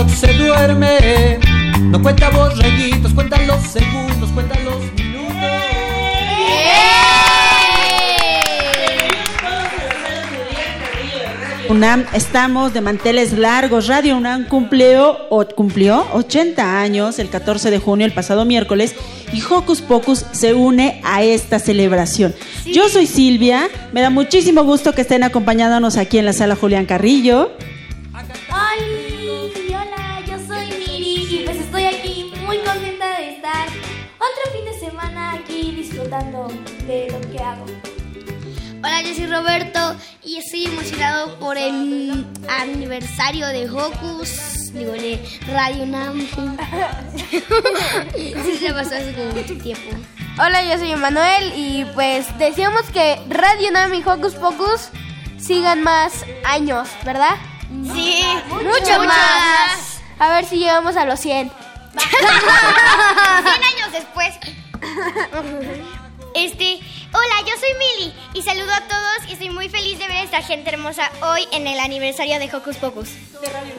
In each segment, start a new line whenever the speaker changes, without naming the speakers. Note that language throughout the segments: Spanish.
reloj se duerme. No cuenta borreguitos, cuenta los segundos, cuenta los minutos.
UNAM, estamos de manteles largos. Radio UNAM cumplió, o, cumplió 80 años el 14 de junio, el pasado miércoles, y Hocus Pocus se une a esta celebración. Yo soy Silvia, me da muchísimo gusto que estén acompañándonos aquí en la sala Julián Carrillo.
Roberto y estoy emocionado por el aniversario de Hocus, digo, de Radio Nam. sí, se pasó hace como mucho tiempo.
Hola, yo soy Emanuel y pues decíamos que Radio Nam y Hocus Pocus sigan más años, ¿verdad?
Sí,
mucho, más. A ver si llegamos a los 100.
100 años después. Este, hola, yo soy Mili y saludo a todos y estoy muy feliz de ver a esta gente hermosa hoy en el aniversario de Hocus Pocus.
De Radio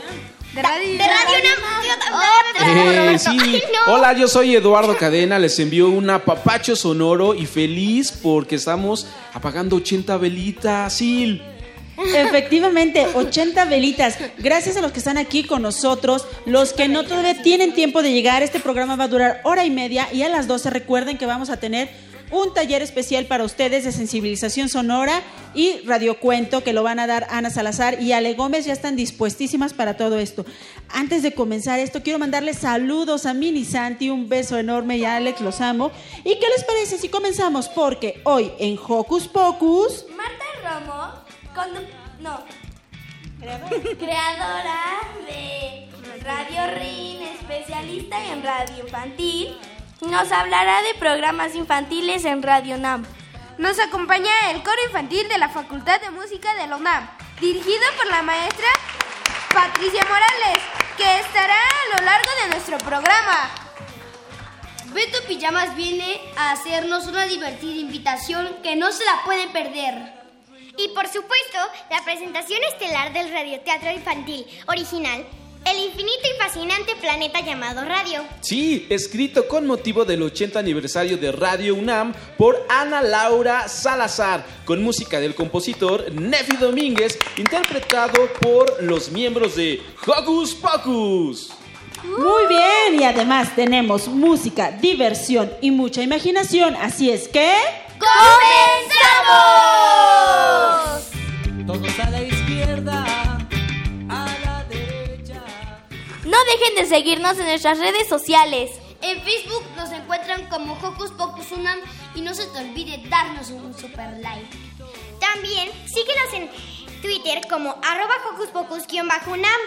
De Radio Nam.
Eh, sí. Hola, yo soy Eduardo Cadena. Les envío un apapacho sonoro y feliz porque estamos apagando 80 velitas. Sil.
Efectivamente, 80 velitas. Gracias a los que están aquí con nosotros, los que no todavía tienen tiempo de llegar, este programa va a durar hora y media y a las 12 recuerden que vamos a tener un taller especial para ustedes de sensibilización sonora y radiocuento que lo van a dar Ana Salazar y Ale Gómez ya están dispuestísimas para todo esto. Antes de comenzar esto, quiero mandarles saludos a Mini Santi, un beso enorme y a Alex, los amo. ¿Y qué les parece si comenzamos? Porque hoy en Hocus Pocus...
Marta Romo, condu- no, creadora de Radio RIN, especialista en radio infantil, nos hablará de programas infantiles en Radio NAM.
Nos acompaña el coro infantil de la Facultad de Música de la UNAM, dirigido por la maestra Patricia Morales, que estará a lo largo de nuestro programa.
Beto Pijamas viene a hacernos una divertida invitación que no se la pueden perder. Y por supuesto, la presentación estelar del radioteatro infantil original, El infinito y fascinante planeta llamado radio.
Sí, escrito con motivo del 80 aniversario de Radio UNAM por Ana Laura Salazar, con música del compositor Nefi Domínguez, interpretado por los miembros de Hocus Pocus.
Muy bien, y además tenemos música, diversión y mucha imaginación, así es que...
¡Comenzamos!
Todos
No dejen de seguirnos en nuestras redes sociales.
En Facebook nos encuentran como Hocus Pocus Unam y no se te olvide darnos un super like. También síguenos en Twitter como arroba Hocus Pocus-Unam.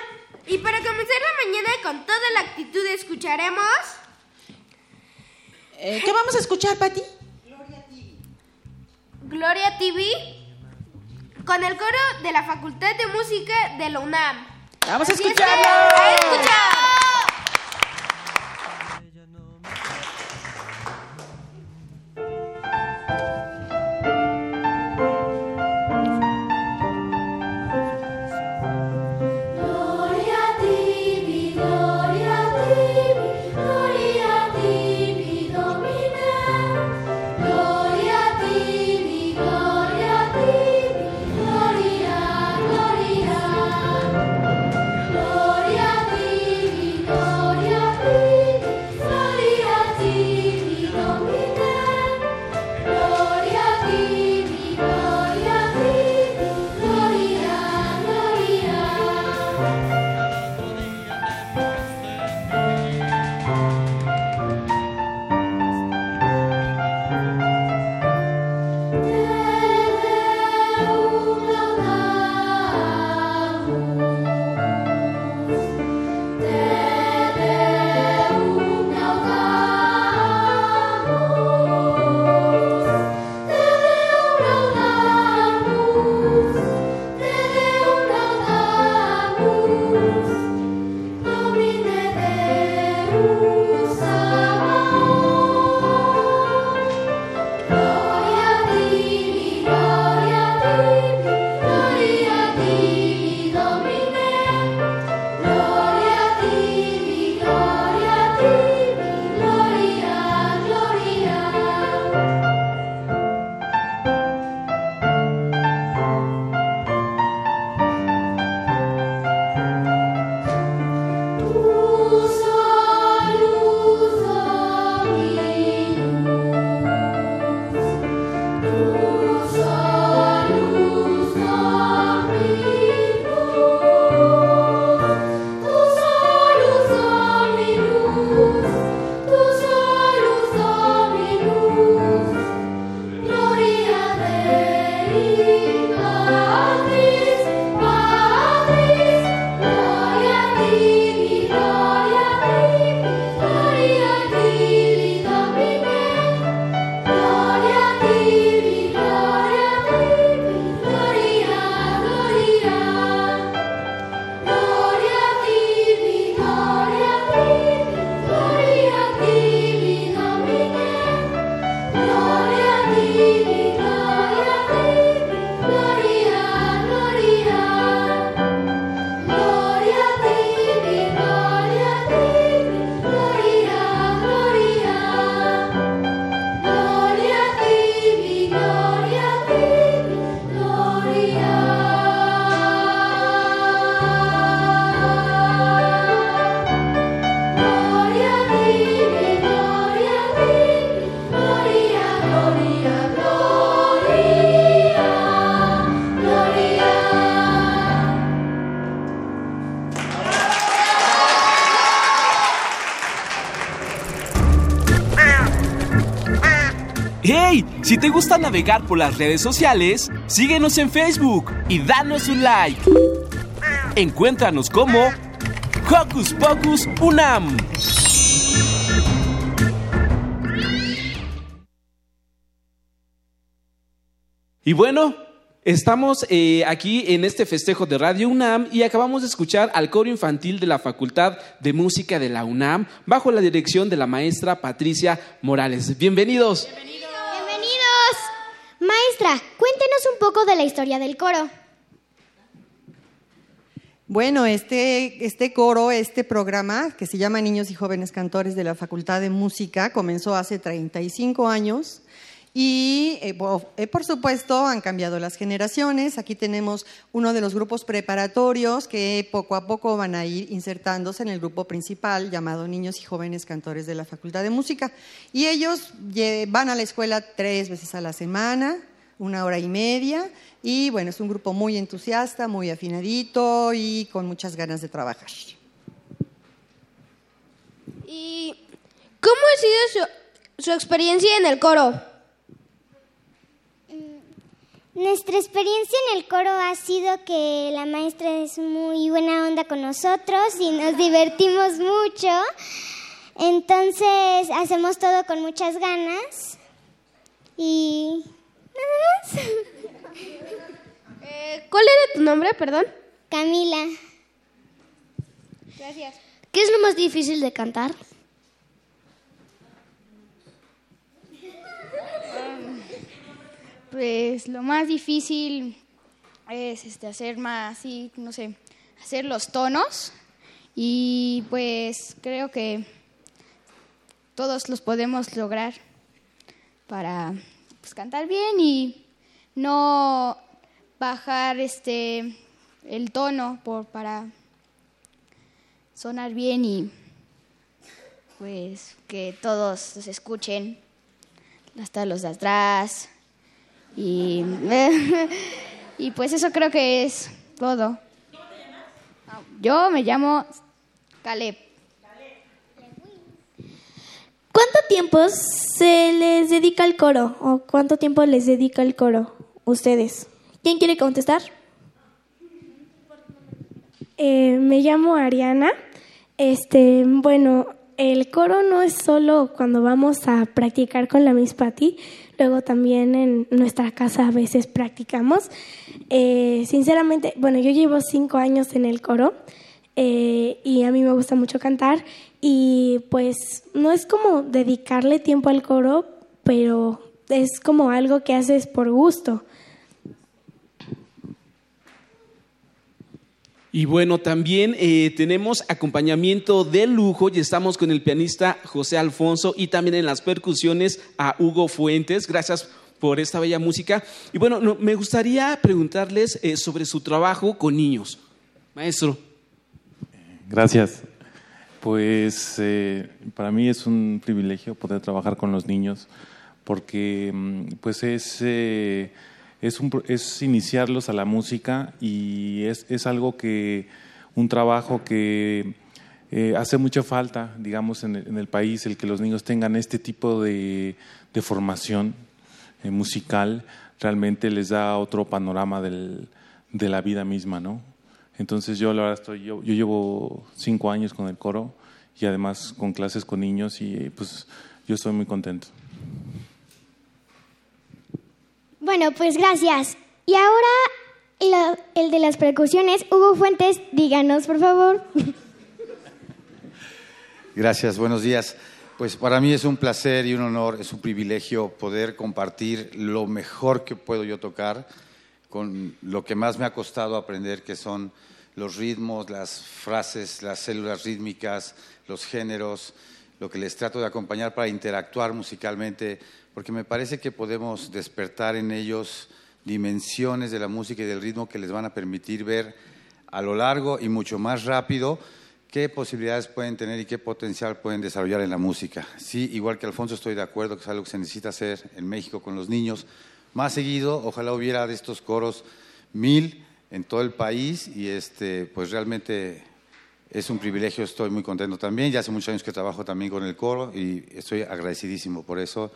Y para comenzar la mañana con toda la actitud escucharemos...
eh, ¿Qué vamos a escuchar, Pati?
Gloria TV con el coro de la Facultad de Música de la UNAM.
Vamos a escucharlo.
a escuchar.
Navegar por las redes sociales, síguenos en Facebook y danos un like. Encuéntranos como Hocus Pocus Unam.
Y bueno, estamos eh, aquí en este festejo de Radio UNAM y acabamos de escuchar al coro infantil de la Facultad de Música de la UNAM bajo la dirección de la maestra Patricia Morales. Bienvenidos.
Bienvenidos. Maestra, cuéntenos la historia del coro.
Bueno, este, este coro, este programa que se llama Niños y Jóvenes Cantores de la Facultad de Música comenzó hace 35 años y eh, eh, por supuesto han cambiado las generaciones. Aquí tenemos uno de los grupos preparatorios que poco a poco van a ir insertándose en el grupo principal llamado Niños y Jóvenes Cantores de la Facultad de Música. Y ellos van a la escuela tres veces a la semana, una hora y media. Y bueno, es un grupo muy entusiasta, muy afinadito y con muchas ganas de trabajar.
¿Y cómo ha sido su, su experiencia en el coro?
Nuestra experiencia en el coro ha sido que la maestra es muy buena onda con nosotros y nos divertimos mucho. Entonces hacemos todo con muchas ganas y.
Eh, ¿Cuál era tu nombre, perdón?
Camila.
Gracias.
¿Qué es lo más difícil de cantar?
Pues lo más difícil es este, hacer más, sí, no sé, hacer los tonos y pues creo que todos los podemos lograr para pues, cantar bien y no bajar este el tono por, para sonar bien y pues que todos los escuchen hasta los de atrás y, y pues eso creo que es todo. Yo me llamo Caleb.
¿Cuánto tiempo se les dedica al coro? ¿O cuánto tiempo les dedica el coro? Ustedes. ¿Quién quiere contestar?
Eh, me llamo Ariana. Este, bueno, el coro no es solo cuando vamos a practicar con la Miss Patty, luego también en nuestra casa a veces practicamos. Eh, sinceramente, bueno, yo llevo cinco años en el coro eh, y a mí me gusta mucho cantar y pues no es como dedicarle tiempo al coro, pero es como algo que haces por gusto.
Y bueno, también eh, tenemos acompañamiento de lujo y estamos con el pianista José Alfonso y también en las percusiones a Hugo Fuentes. Gracias por esta bella música. Y bueno, no, me gustaría preguntarles eh, sobre su trabajo con niños. Maestro.
Gracias. Pues eh, para mí es un privilegio poder trabajar con los niños porque mm, pues es, eh, es, un es iniciarlos a la música y es, es algo que, un trabajo que eh, hace mucha falta, digamos, en el, en el país, el que los niños tengan este tipo de, de formación eh, musical, realmente les da otro panorama del- de la vida misma, ¿no? Entonces yo la verdad estoy, yo, yo llevo cinco años con el coro y además con clases con niños y pues yo estoy muy contento.
Bueno, pues gracias. Y ahora lo- el de las percusiones, Hugo Fuentes, díganos, por favor.
Gracias, buenos días. Pues para mí es un placer y un honor, es un privilegio poder compartir lo mejor que puedo yo tocar con lo que más me ha costado aprender, que son los ritmos, las frases, las células rítmicas, los géneros, lo que les trato de acompañar para interactuar musicalmente, porque me parece que podemos despertar en ellos dimensiones de la música y del ritmo que les van a permitir ver a lo largo y mucho más rápido qué posibilidades pueden tener y qué potencial pueden desarrollar en la música. Sí, igual que Alfonso estoy de acuerdo que es algo que se necesita hacer en México con los niños. Más seguido, ojalá hubiera de estos coros mil en todo el país y este, pues realmente es un privilegio, estoy muy contento también. Ya hace muchos años que trabajo también con el coro y estoy agradecidísimo por eso.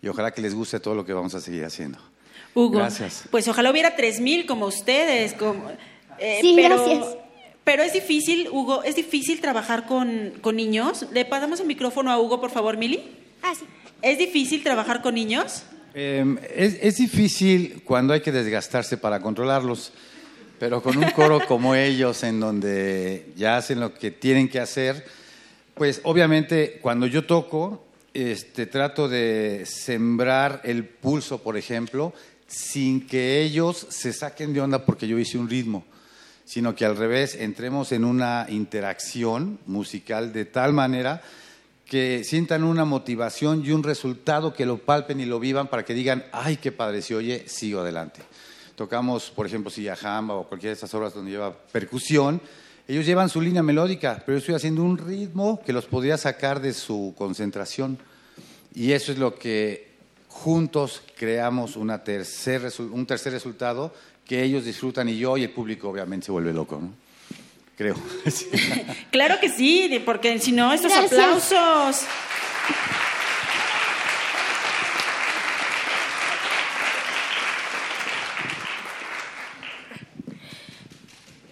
y ojalá que les guste todo lo que vamos a seguir haciendo.
Hugo.
Gracias.
Pues ojalá hubiera 3000 como ustedes. Como, eh,
Sí,
pero,
gracias.
Pero es difícil, Hugo, es difícil trabajar con, con niños. Le pasamos el micrófono a Hugo, por favor, Mili.
Ah, sí.
¿Es difícil trabajar con niños?
Eh, es, es difícil cuando hay que desgastarse para controlarlos, pero con un coro como ellos, en donde ya hacen lo que tienen que hacer, pues obviamente cuando yo toco, este, trato de sembrar el pulso, por ejemplo, sin que ellos se saquen de onda porque yo hice un ritmo, sino que al revés, entremos en una interacción musical de tal manera que sientan una motivación y un resultado que lo palpen y lo vivan para que digan, ay, qué padre, si oye, sigo adelante. Tocamos, por ejemplo, si Jamba o cualquiera de estas obras donde lleva percusión, ellos llevan su línea melódica, pero yo estoy haciendo un ritmo que los podría sacar de su concentración. Y eso es lo que juntos creamos tercer un tercer resultado que ellos disfrutan y yo y el público obviamente se vuelve loco. Creo. Sí.
Claro que sí, porque si no, estos
Gracias.
aplausos.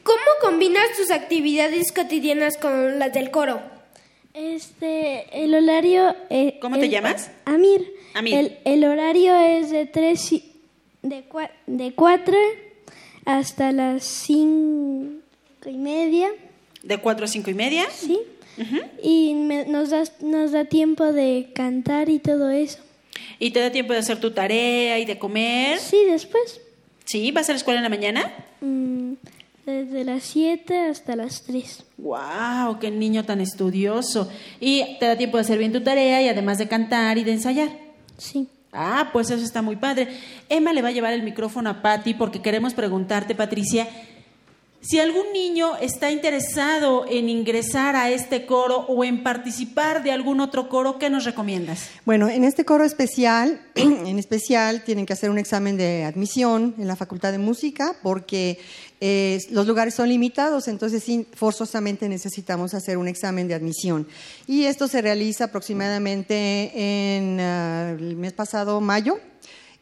¿Cómo combinas tus actividades cotidianas con las del coro?
Este, el horario... eh,
¿Cómo te llamas?
Amir.
Amir.
El, el horario es de tres y- de, cua- de cuatro hasta las cinco y media,
De 4 a 5 y media.
¿sí? Y me- nos, da, nos da tiempo de cantar y todo eso.
Y te da tiempo de hacer tu tarea y de comer.
Sí, después.
¿Sí? ¿Vas a la escuela en la mañana?
mm, desde las 7 hasta las 3.
¡Wow! ¡Qué niño tan estudioso! Y te da tiempo de hacer bien tu tarea y además de cantar y de ensayar.
Sí.
Ah, pues eso está muy padre. Emma le va a llevar el micrófono a Patty porque queremos preguntarte, Patricia, si algún niño está interesado en ingresar a este coro o en participar de algún otro coro, ¿qué nos recomiendas?
Bueno, en este coro especial, en especial, tienen que hacer un examen de admisión en la Facultad de Música porque eh, los lugares son limitados, entonces forzosamente necesitamos hacer un examen de admisión. Y esto se realiza aproximadamente en ah, el mes pasado, mayo,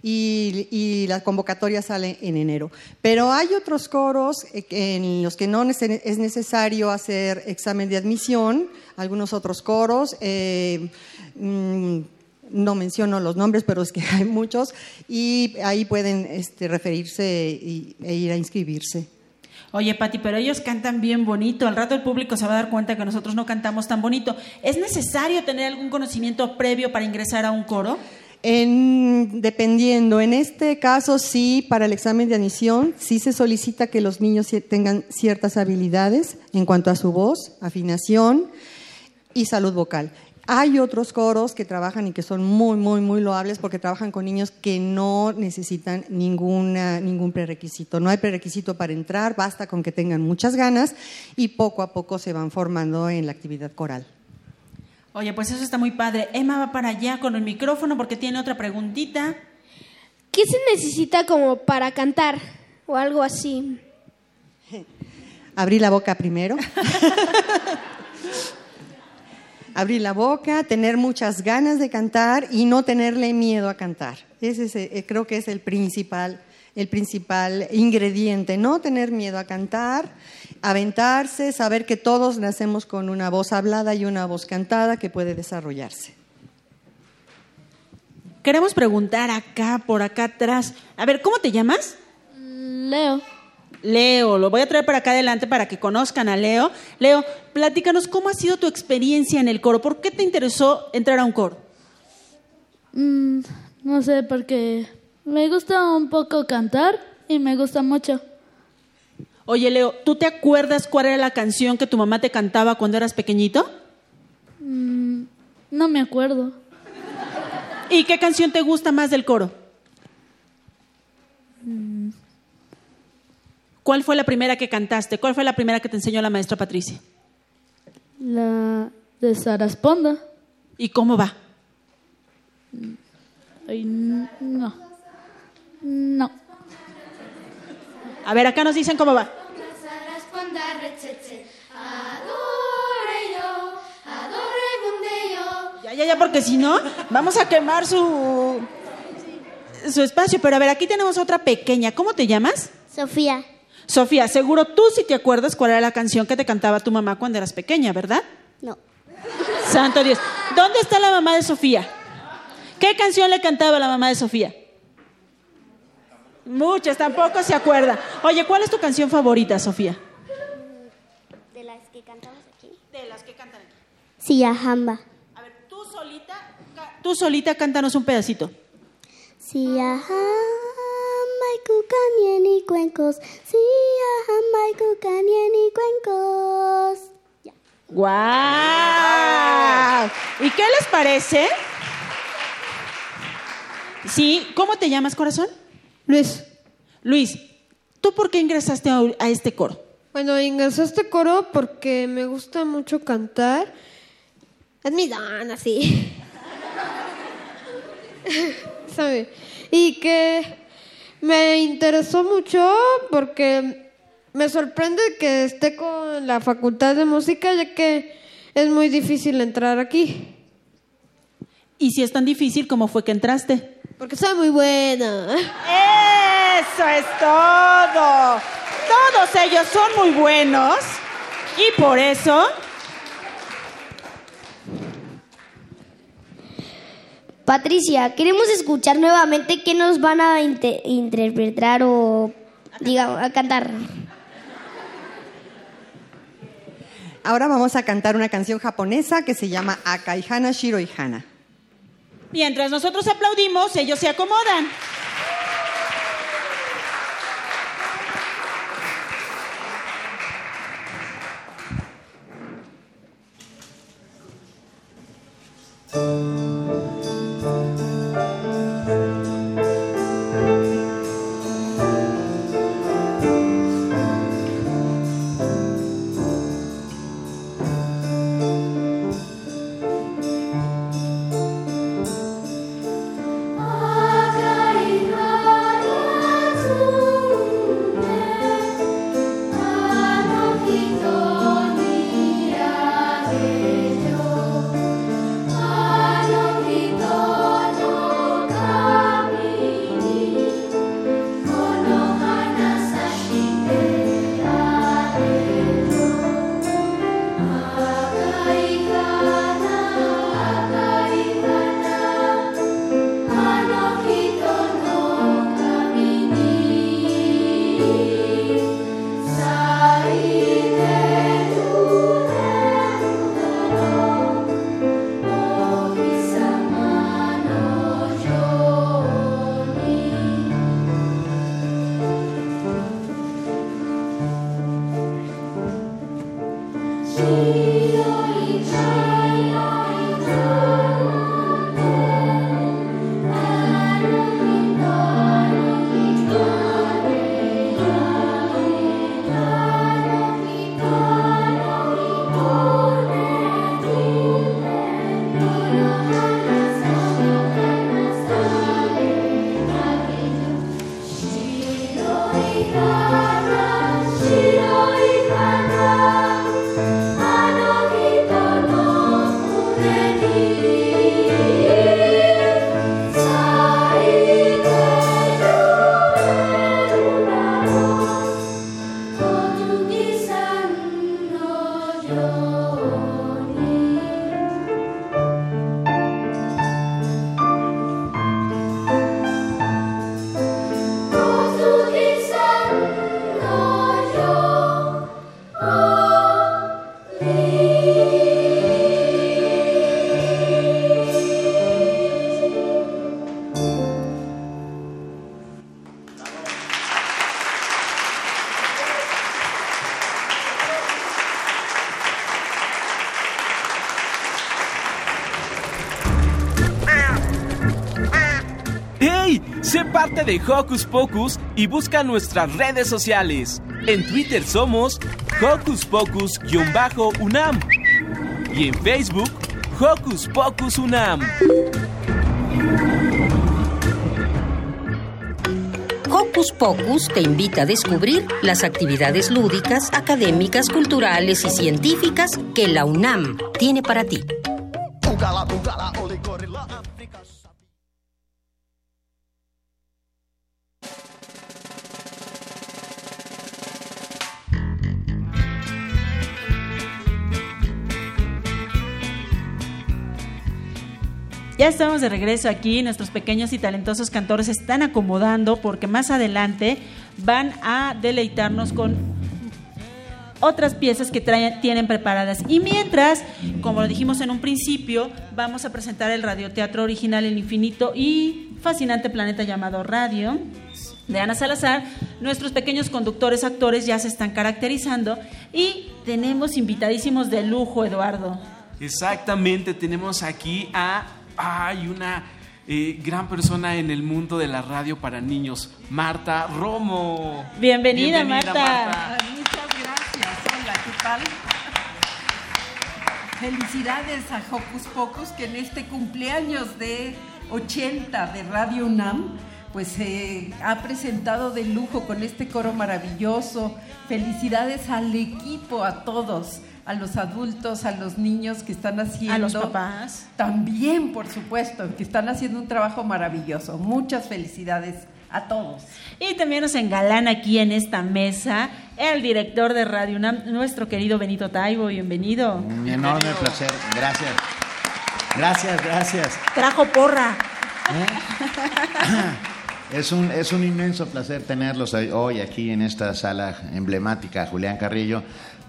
y, y la convocatoria sale en enero. Pero hay otros coros eh, en los que no es necesario hacer examen de admisión, algunos otros coros. eh, mm, no menciono los nombres, pero es que hay muchos, y ahí pueden este, referirse y- e ir a inscribirse.
Oye, Pati, pero ellos cantan bien bonito. Al rato el público se va a dar cuenta que nosotros no cantamos tan bonito. ¿Es necesario tener algún conocimiento previo para ingresar a un coro?
En- dependiendo, en este caso sí, para el examen de admisión, sí se solicita que los niños tengan ciertas habilidades en cuanto a su voz, afinación y salud vocal. Hay otros coros que trabajan y que son muy, muy, muy loables porque trabajan con niños que no necesitan ninguna, ningún prerequisito. No hay prerequisito para entrar, basta con que tengan muchas ganas y poco a poco se van formando en la actividad coral.
Oye, pues eso está muy padre. Emma va para allá con el micrófono porque tiene otra preguntita.
¿Qué se necesita como para cantar o algo así?
Abrir la boca primero. Abrir la boca, tener muchas ganas de cantar y no tenerle miedo a cantar. Ese es, eh, creo que es el principal, el principal ingrediente. No tener miedo a cantar, aventarse, saber que todos nacemos con una voz hablada y una voz cantada que puede desarrollarse.
Queremos preguntar acá, por acá atrás. A ver, ¿cómo te llamas?
Leo.
Leo, lo voy a traer para acá adelante para que conozcan a Leo. Leo, platícanos cómo ha sido tu experiencia en el coro. ¿Por qué te interesó entrar a un coro?
Mm, no sé, porque me gusta un poco cantar y me gusta mucho.
Oye, Leo, ¿tú te acuerdas cuál era la canción que tu mamá te cantaba cuando eras pequeñito?
Mm, no me acuerdo.
¿Y qué canción te gusta más del coro?
Mm,
¿Cuál fue la primera que cantaste? ¿Cuál fue la primera que te enseñó la maestra Patricia?
la de Sarasponda.
¿Y cómo va?
Ay, n- no. No.
A ver, acá nos dicen cómo va. Ya, ya, ya, porque si no, vamos a quemar su su espacio. Pero a ver, aquí tenemos otra pequeña. ¿Cómo te llamas?
Sofía.
Sofía, seguro tú sí te acuerdas cuál era la canción que te cantaba tu mamá cuando eras pequeña, ¿verdad?
No.
Santo Dios. ¿Dónde está la mamá de Sofía? ¿Qué canción le cantaba la mamá de Sofía? Muchas, tampoco se acuerda. Oye, ¿cuál es tu canción favorita, Sofía?
De las que cantamos aquí.
De las que cantan aquí.
Siyahamba.
Tú solita cántanos un pedacito.
Siyahamba y cuencos. Siyahamba y cuencos.
¡Guau! ¿Y qué les parece? Sí, ¿cómo te llamas, corazón?
Luis.
Luis, ¿tú por qué ingresaste a, este coro?
Bueno, ingresé a este coro porque me gusta mucho cantar. Es mi don, así. ¿Sabe? Y que me interesó mucho porque me sorprende que esté con la facultad de música, ya que es muy difícil entrar aquí.
¿Y si es tan difícil, cómo fue que entraste?
Porque soy muy buena.
Eso es todo. Todos ellos son muy buenos y por eso
Patricia, queremos escuchar nuevamente qué nos van a inte- interpretar o, digamos, a cantar.
Ahora vamos a cantar una canción japonesa que se llama Akaihana Shiroihana.
Mientras nosotros aplaudimos, ellos se acomodan.
De Hocus Pocus y busca nuestras redes sociales. En Twitter somos Hocus Pocus-UNAM y en Facebook Hocus Pocus UNAM.
Hocus Pocus te invita a descubrir las actividades lúdicas, académicas, culturales y científicas que la UNAM tiene para ti.
Ya estamos de regreso aquí, nuestros pequeños y talentosos cantores se están acomodando porque más adelante van a deleitarnos con otras piezas que tienen preparadas. Y mientras, como lo dijimos en un principio, vamos a presentar el radioteatro original El Infinito y fascinante planeta llamado Radio de Ana Salazar. Nuestros pequeños conductores, actores ya se están caracterizando y tenemos invitadísimos de lujo, Eduardo.
Exactamente, tenemos aquí a hay una eh, gran persona en el mundo de la radio para niños, Marta Romo.
Bienvenida, Marta.
Muchas gracias. Hola, ¿qué tal? Felicidades a Hocus Pocus que en este cumpleaños de 80 de Radio UNAM pues se ha presentado de lujo con este coro maravilloso. Felicidades al equipo, a todos, a los adultos, a los niños que están haciendo.
A los papás.
También, por supuesto, que están haciendo un trabajo maravilloso. Muchas felicidades a todos.
Y también nos engalana aquí en esta mesa el director de Radio UNAM, nuestro querido Benito Taibo. Bienvenido.
Un enorme placer. Gracias. Gracias, gracias.
Trajo porra.
Es un, es un inmenso placer tenerlos hoy aquí en esta sala emblemática, Julián Carrillo,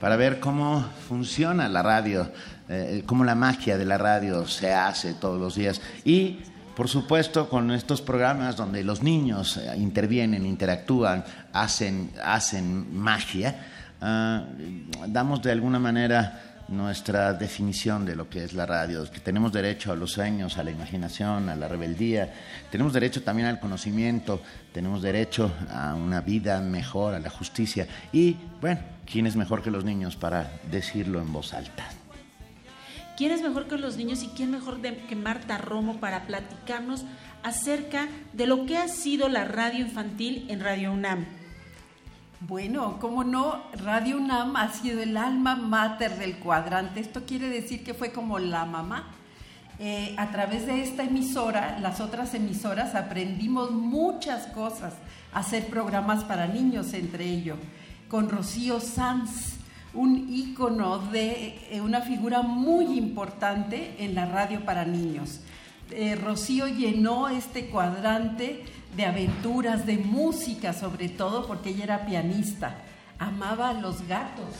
para ver cómo funciona la radio, eh, cómo la magia de la radio se hace todos los días. Y, por supuesto, con estos programas donde los niños eh, intervienen, interactúan, hacen, hacen magia, ah, damos de alguna manera nuestra definición de lo que es la radio, que tenemos derecho a los sueños, a la imaginación, a la rebeldía, tenemos derecho también al conocimiento, tenemos derecho a una vida mejor, a la justicia y, bueno, ¿quién es mejor que los niños para decirlo en voz alta?
¿Quién es mejor que los niños y quién mejor que Marta Romo para platicarnos acerca de lo que ha sido la radio infantil en Radio UNAM?
Bueno, cómo no, Radio UNAM ha sido el alma mater del cuadrante. Esto quiere decir que fue como la mamá. Eh, a través de esta emisora, las otras emisoras, aprendimos muchas cosas, hacer programas para niños entre ellos, con Rocío Sanz, un ícono de eh, una figura muy importante en la radio para niños. Eh, Rocío llenó este cuadrante de aventuras, de música sobre todo, porque ella era pianista, amaba a los gatos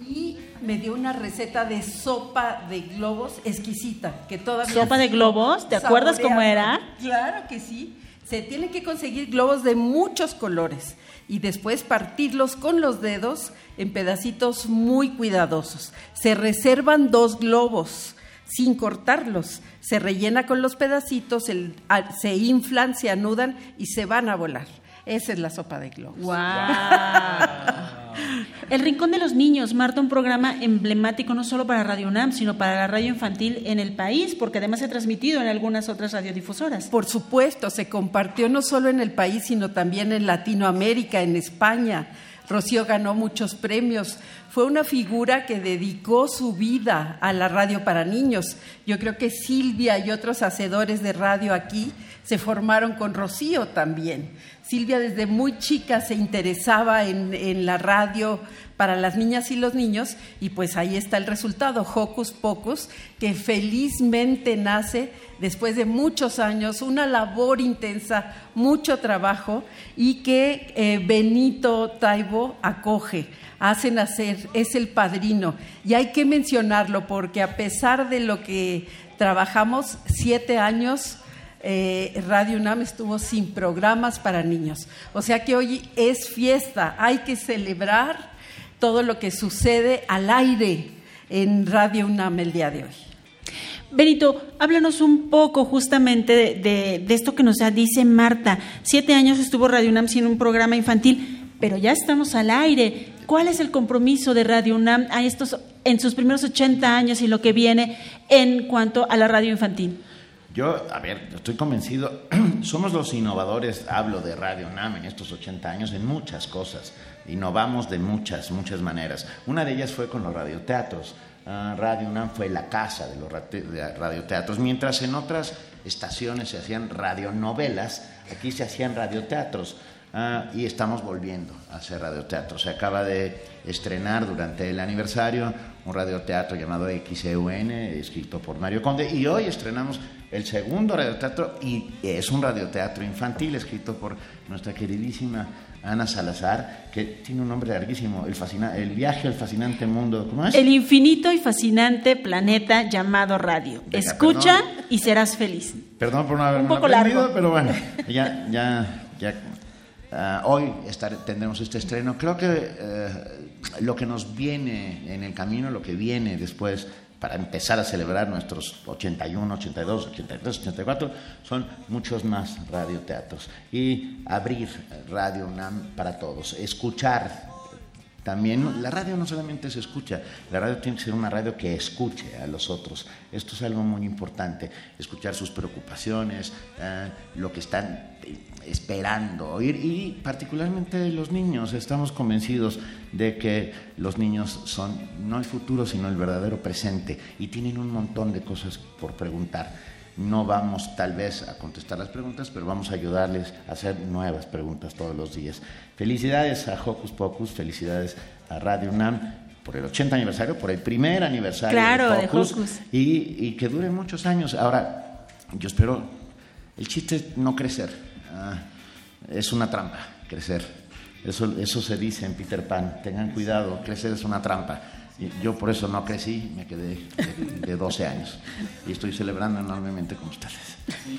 y me dio una receta de sopa de globos exquisita, que todavía...
¿Sopa de globos? ¿Te acuerdas cómo era?
Claro que sí. Se tienen que conseguir globos de muchos colores y después partirlos con los dedos en pedacitos muy cuidadosos. Se reservan dos globos sin cortarlos. Se rellena con los pedacitos, el- a- se inflan, se anudan y se van a volar. Esa es la sopa de globos.
El Rincón de los Niños, Marta, un programa emblemático no solo para Radio UNAM, sino para la radio infantil en el país, porque además se ha transmitido en algunas otras radiodifusoras.
Por supuesto, se compartió no solo en el país, sino también en Latinoamérica, en España. Rocío ganó muchos premios. Fue una figura que dedicó su vida a la radio para niños. Yo creo que Silvia y otros hacedores de radio aquí se formaron con Rocío también. Silvia desde muy chica se interesaba en, la radio para las niñas y los niños y pues ahí está el resultado, Hocus Pocus, que felizmente nace después de muchos años, una labor intensa, mucho trabajo y que eh, Benito Taibo acoge, hace nacer, es el padrino. Y hay que mencionarlo porque a pesar de lo que trabajamos siete años, eh, Radio UNAM estuvo sin programas para niños. O sea que hoy es fiesta, hay que celebrar todo lo que sucede al aire en Radio UNAM el día de hoy.
Benito, háblanos un poco justamente de, de- de esto que nos dice Marta. Siete años estuvo Radio UNAM sin un programa infantil, pero ya estamos al aire. ¿Cuál es el compromiso de Radio UNAM a estos, en sus primeros 80 años y lo que viene en cuanto a la radio infantil?
Yo, a ver, estoy convencido, somos los innovadores, hablo de Radio UNAM en estos 80 años, en muchas cosas. Innovamos de muchas, muchas maneras. Una de ellas fue con los radioteatros. Ah, Radio UNAM fue la casa de los radioteatros, mientras en otras estaciones se hacían radionovelas, aquí se hacían radioteatros. Ah, y estamos volviendo a hacer radioteatro. Se acaba de estrenar durante el aniversario un radioteatro llamado XEUN, escrito por Mario Conde, y hoy estrenamos el segundo radioteatro y es un radioteatro infantil escrito por nuestra queridísima Ana Salazar, que tiene un nombre larguísimo, el, fascina- el viaje al fascinante mundo, ¿cómo es?
El infinito y fascinante planeta llamado radio. Escucha y serás feliz.
Perdón por no haberme
poco
aprendido,
largo.
pero bueno, ya, ya, ya. Ah, hoy tendremos este estreno. Creo que eh, lo que nos viene en el camino, lo que viene después para empezar a celebrar nuestros 81, 82, 83, 84, son muchos más radioteatros. Y abrir Radio UNAM para todos, escuchar también la radio no solamente se escucha, la radio tiene que ser una radio que escuche a los otros. Esto es algo muy importante, escuchar sus preocupaciones, eh, lo que están eh, esperando oír y particularmente los niños. Estamos convencidos de que los niños son no el futuro, sino el verdadero presente y tienen un montón de cosas por preguntar. No vamos tal vez a contestar las preguntas, pero vamos a ayudarles a hacer nuevas preguntas todos los días. Felicidades a Hocus Pocus, felicidades a Radio UNAM por el 80 aniversario, por el primer aniversario
Claro,
de
de
Hocus,
Hocus.
Y, y que dure muchos años. Ahora, yo espero, el chiste es no crecer, Ah, es una trampa, crecer. Eso, eso se dice en Peter Pan, tengan cuidado, crecer es una trampa. Yo por eso no crecí, me quedé de, de 12 años y estoy celebrando enormemente con ustedes.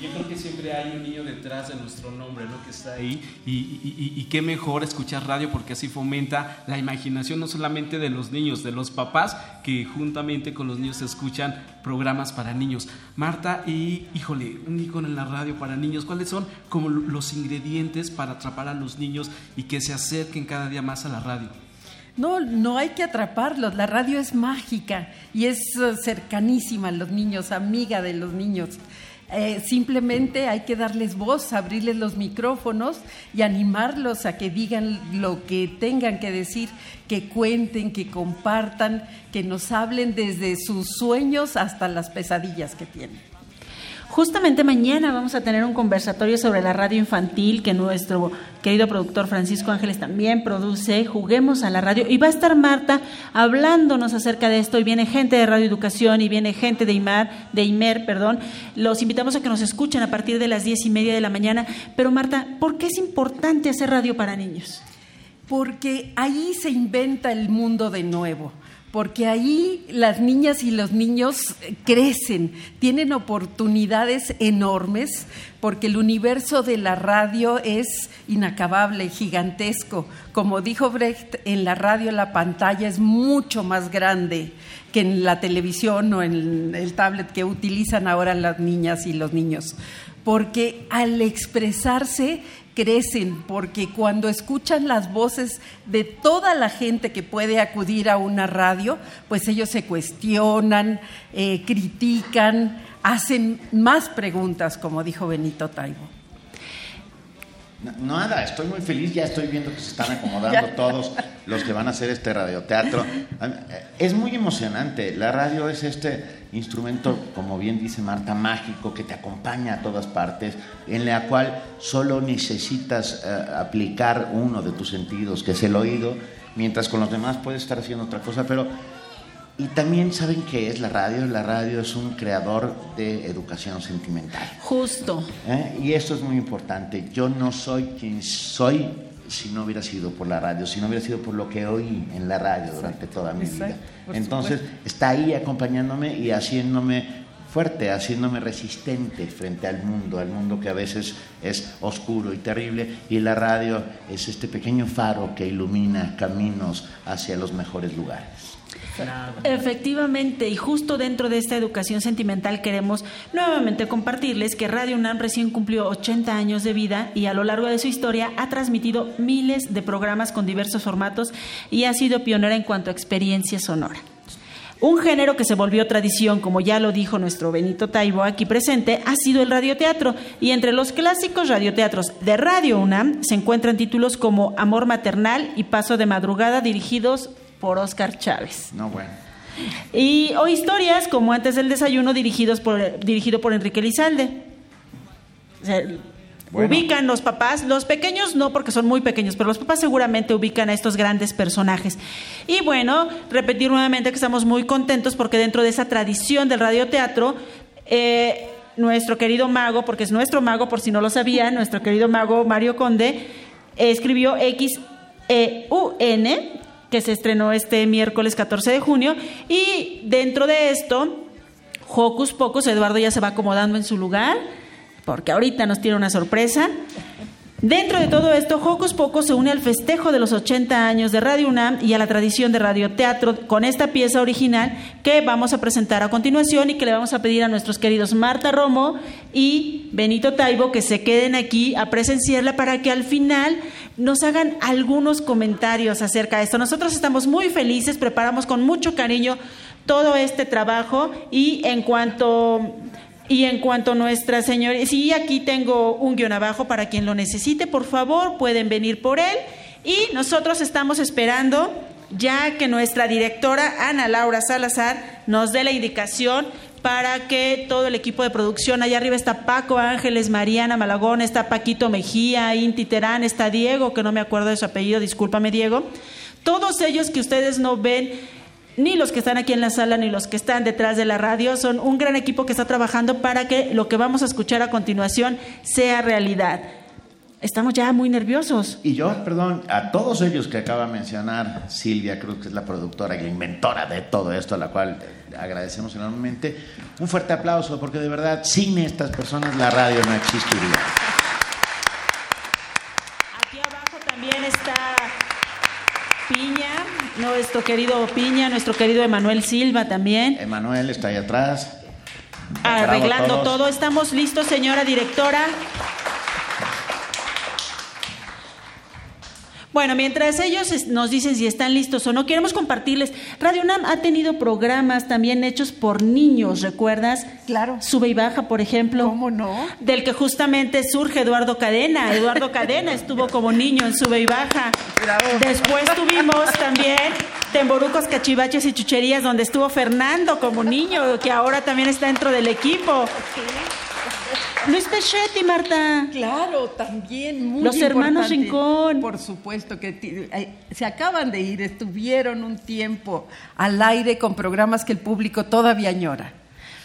Yo creo que siempre hay un niño detrás de nuestro nombre, ¿no? Que está ahí. Y- y qué mejor escuchar radio porque así fomenta la imaginación no solamente de los niños, de los papás, que juntamente con los niños escuchan programas para niños. Marta, y híjole, un icono en la radio para niños, ¿cuáles son como los ingredientes para atrapar a los niños y que se acerquen cada día más a la radio?
No, no hay que atraparlos. La radio es mágica y es eh, cercanísima a los niños, amiga de los niños. Eh, simplemente hay que darles voz, abrirles los micrófonos y animarlos a que digan lo que tengan que decir, que cuenten, que compartan, que nos hablen desde sus sueños hasta las pesadillas que tienen.
Justamente mañana vamos a tener un conversatorio sobre la radio infantil que nuestro querido productor Francisco Ángeles también produce. Juguemos a la radio y va a estar Marta hablándonos acerca de esto y viene gente de Radio Educación y viene gente de IMAR, de IMER, perdón. Los invitamos a que nos escuchen a partir de las diez y media de la mañana. Pero Marta, ¿por qué es importante hacer radio para niños?
Porque ahí se inventa el mundo de nuevo, porque ahí las niñas y los niños eh, crecen, tienen oportunidades enormes, porque el universo de la radio es inacabable, gigantesco. Como dijo Brecht, en la radio la pantalla es mucho más grande que en la televisión o en el tablet que utilizan ahora las niñas y los niños porque al expresarse crecen, porque cuando escuchan las voces de toda la gente que puede acudir a una radio, pues ellos se cuestionan, eh, critican, hacen más preguntas, como dijo Benito Taibo.
Nada, estoy muy feliz, ya estoy viendo que se están acomodando todos los que van a hacer este radioteatro. Eh, Es muy emocionante, la radio es este instrumento, como bien dice Marta, mágico que te acompaña a todas partes, en la cual solo necesitas eh, aplicar uno de tus sentidos, que es el oído, mientras con los demás puedes estar haciendo otra cosa, pero y también saben qué es la radio. La radio es un creador de educación sentimental.
Justo.
¿eh? Y esto es muy importante. Yo no soy quien soy si no hubiera sido por la radio, si no hubiera sido por lo que oí en la radio durante toda mi vida.
Exacto,
Entonces,
supuesto.
está ahí acompañándome y haciéndome fuerte, haciéndome resistente frente al mundo, al mundo que a veces es oscuro y terrible, y la radio es este pequeño faro que ilumina caminos hacia los mejores lugares.
Efectivamente, y justo dentro de esta educación sentimental queremos nuevamente compartirles que Radio UNAM recién cumplió 80 años de vida y a lo largo de su historia ha transmitido miles de programas con diversos formatos y ha sido pionera en cuanto a experiencia sonora. Un género que se volvió tradición, como ya lo dijo nuestro Benito Taibo aquí presente, ha sido el radioteatro. Y entre los clásicos radioteatros de Radio UNAM se encuentran títulos como Amor Maternal y Paso de Madrugada, dirigidos por Oscar Chávez.
No, bueno.
Y, o historias como Antes del Desayuno, dirigidos por, dirigido por Enrique Lizalde. O sea,
Bueno.
Ubican los papás, los pequeños no porque son muy pequeños, pero los papás seguramente ubican a estos grandes personajes. Y bueno, repetir nuevamente que estamos muy contentos porque dentro de esa tradición del radioteatro, eh, nuestro querido mago, porque es nuestro mago, por si no lo sabían, nuestro querido mago Mario Conde, escribió X-E-U-N, que se estrenó este miércoles 14 de junio, y dentro de esto, Hocus Pocus, Eduardo ya se va acomodando en su lugar, porque ahorita nos tiene una sorpresa. Dentro de todo esto, Hocus Pocus se une al festejo de los 80 años de Radio UNAM y a la tradición de radioteatro con esta pieza original que vamos a presentar a continuación y que le vamos a pedir a nuestros queridos Marta Romo y Benito Taibo que se queden aquí a presenciarla para que al final nos hagan algunos comentarios acerca de esto. Nosotros estamos muy felices, preparamos con mucho cariño todo este trabajo y en cuanto y en cuanto a nuestra señora, sí, aquí tengo un guion abajo para quien lo necesite, por favor, pueden venir por él. Y nosotros estamos esperando ya que nuestra directora Ana Laura Salazar nos dé la indicación para que todo el equipo de producción, allá arriba está Paco Ángeles, Mariana Malagón, está Paquito Mejía, Inti Terán, está Diego, que no me acuerdo de su apellido, discúlpame Diego. Todos ellos que ustedes no ven ni los que están aquí en la sala ni los que están detrás de la radio. Son un gran equipo que está trabajando para que lo que vamos a escuchar a continuación sea realidad. Estamos ya muy nerviosos.
Y yo, perdón, a todos ellos que acaba de mencionar Silvia Cruz, que es la productora y la inventora de todo esto, a la cual agradecemos enormemente, un fuerte aplauso, porque de verdad, sin estas personas la radio no existiría.
Aquí abajo también está Piña, nuestro querido Piña, nuestro querido Emanuel Silva también.
Emanuel está ahí atrás.
Arreglando todo. Estamos listos, señora directora. Bueno, mientras ellos nos dicen si están listos o no, queremos compartirles. Radio UNAM ha tenido programas también hechos por niños, ¿recuerdas?
Claro.
Sube y baja, por ejemplo.
¿Cómo no?
Del que justamente surge Eduardo Cadena. Eduardo Cadena estuvo como niño en Sube y Baja. Después tuvimos también Temborucos, Cachivaches y Chucherías, donde estuvo Fernando como niño, que ahora también está dentro del equipo. Luis Pechetti, Marta.
Claro, también muy
Los hermanos. Rincón.
Por supuesto que eh, se acaban de ir, estuvieron un tiempo al aire con programas que el público todavía añora.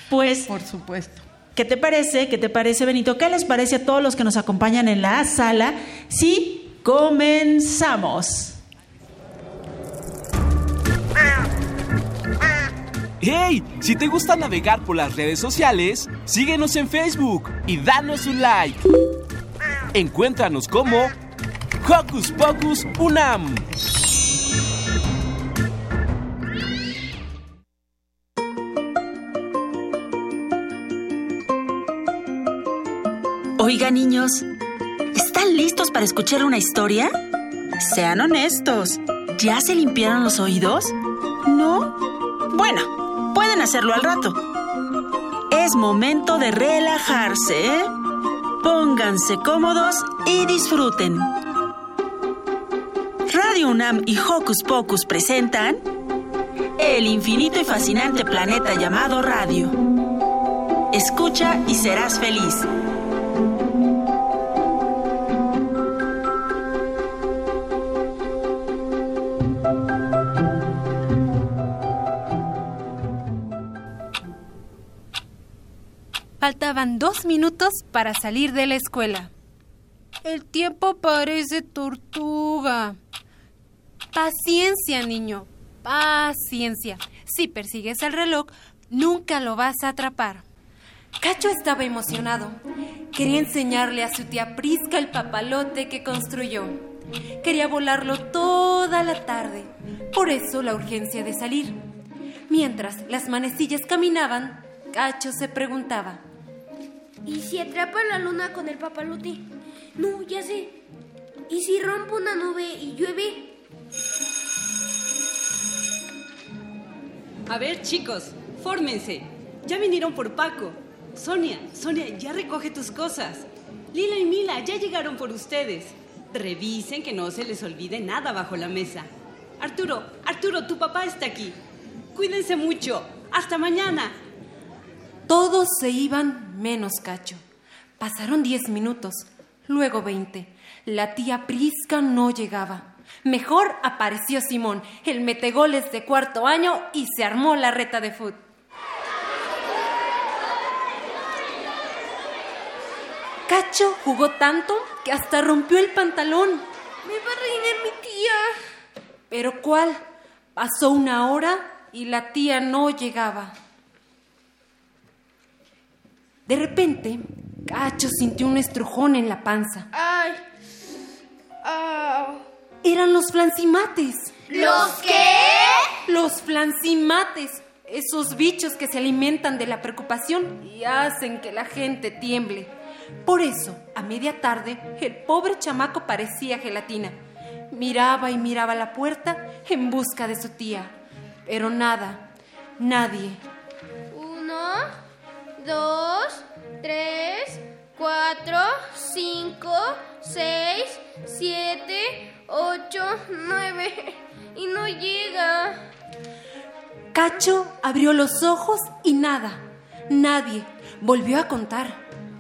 Pues,
por supuesto.
¿Qué te parece? ¿Qué te parece, Benito? ¿Qué les parece a todos los que nos acompañan en la sala? Sí, comenzamos.
¡Hey! Si te gusta navegar por las redes sociales, síguenos en Facebook y danos un like. Encuéntranos como Hocus Pocus Unam.
Oiga, niños, ¿están listos para escuchar una historia? Sean honestos. ¿Ya se limpiaron los oídos? ¿No? Bueno, hacerlo al rato. Es momento de relajarse, ¿eh? Pónganse cómodos y disfruten. Radio UNAM y Hocus Pocus presentan El infinito y fascinante planeta llamado radio. Escucha y serás feliz.
Faltaban dos minutos para salir de la escuela. El tiempo parece tortuga. Paciencia, niño. Paciencia. Si persigues el reloj, nunca lo vas a atrapar. Cacho estaba emocionado. Quería enseñarle a su tía Prisca el papalote que construyó. Quería volarlo toda la tarde. Por eso la urgencia de salir. Mientras las manecillas caminaban, Cacho se preguntaba.
¿Y si atrapa la luna con el papalote? No, ya sé. ¿Y si rompo una nube y llueve?
A ver, chicos, fórmense. Ya vinieron por Paco. Sonia, Sonia, ya recoge tus cosas. Lila y Mila ya llegaron por ustedes. Revisen que no se les olvide nada bajo la mesa. Arturo, Arturo, tu papá está aquí. Cuídense mucho. Hasta mañana.
Todos se iban menos Cacho. Pasaron diez minutos, luego veinte. La tía Prisca no llegaba. Mejor apareció Simón, el metegoles de cuarto año, y se armó la reta de fútbol. Cacho jugó tanto que hasta rompió el pantalón.
Me va a reinar mi tía.
¿Pero cuál? Pasó una hora y la tía no llegaba. De repente, Cacho sintió un estrujón en la panza.
Ay. Ah.
Eran los flancimates.
¿Los qué?
Los flancimates. Esos bichos que se alimentan de la preocupación y hacen que la gente tiemble. Por eso, a media tarde, el pobre chamaco parecía gelatina. Miraba y miraba la puerta en busca de su tía. Pero nada, nadie.
Uno, dos, tres, cuatro, cinco, seis, siete, ocho, nueve. Y no llega.
Cacho abrió los ojos y nada, nadie. Volvió a contar.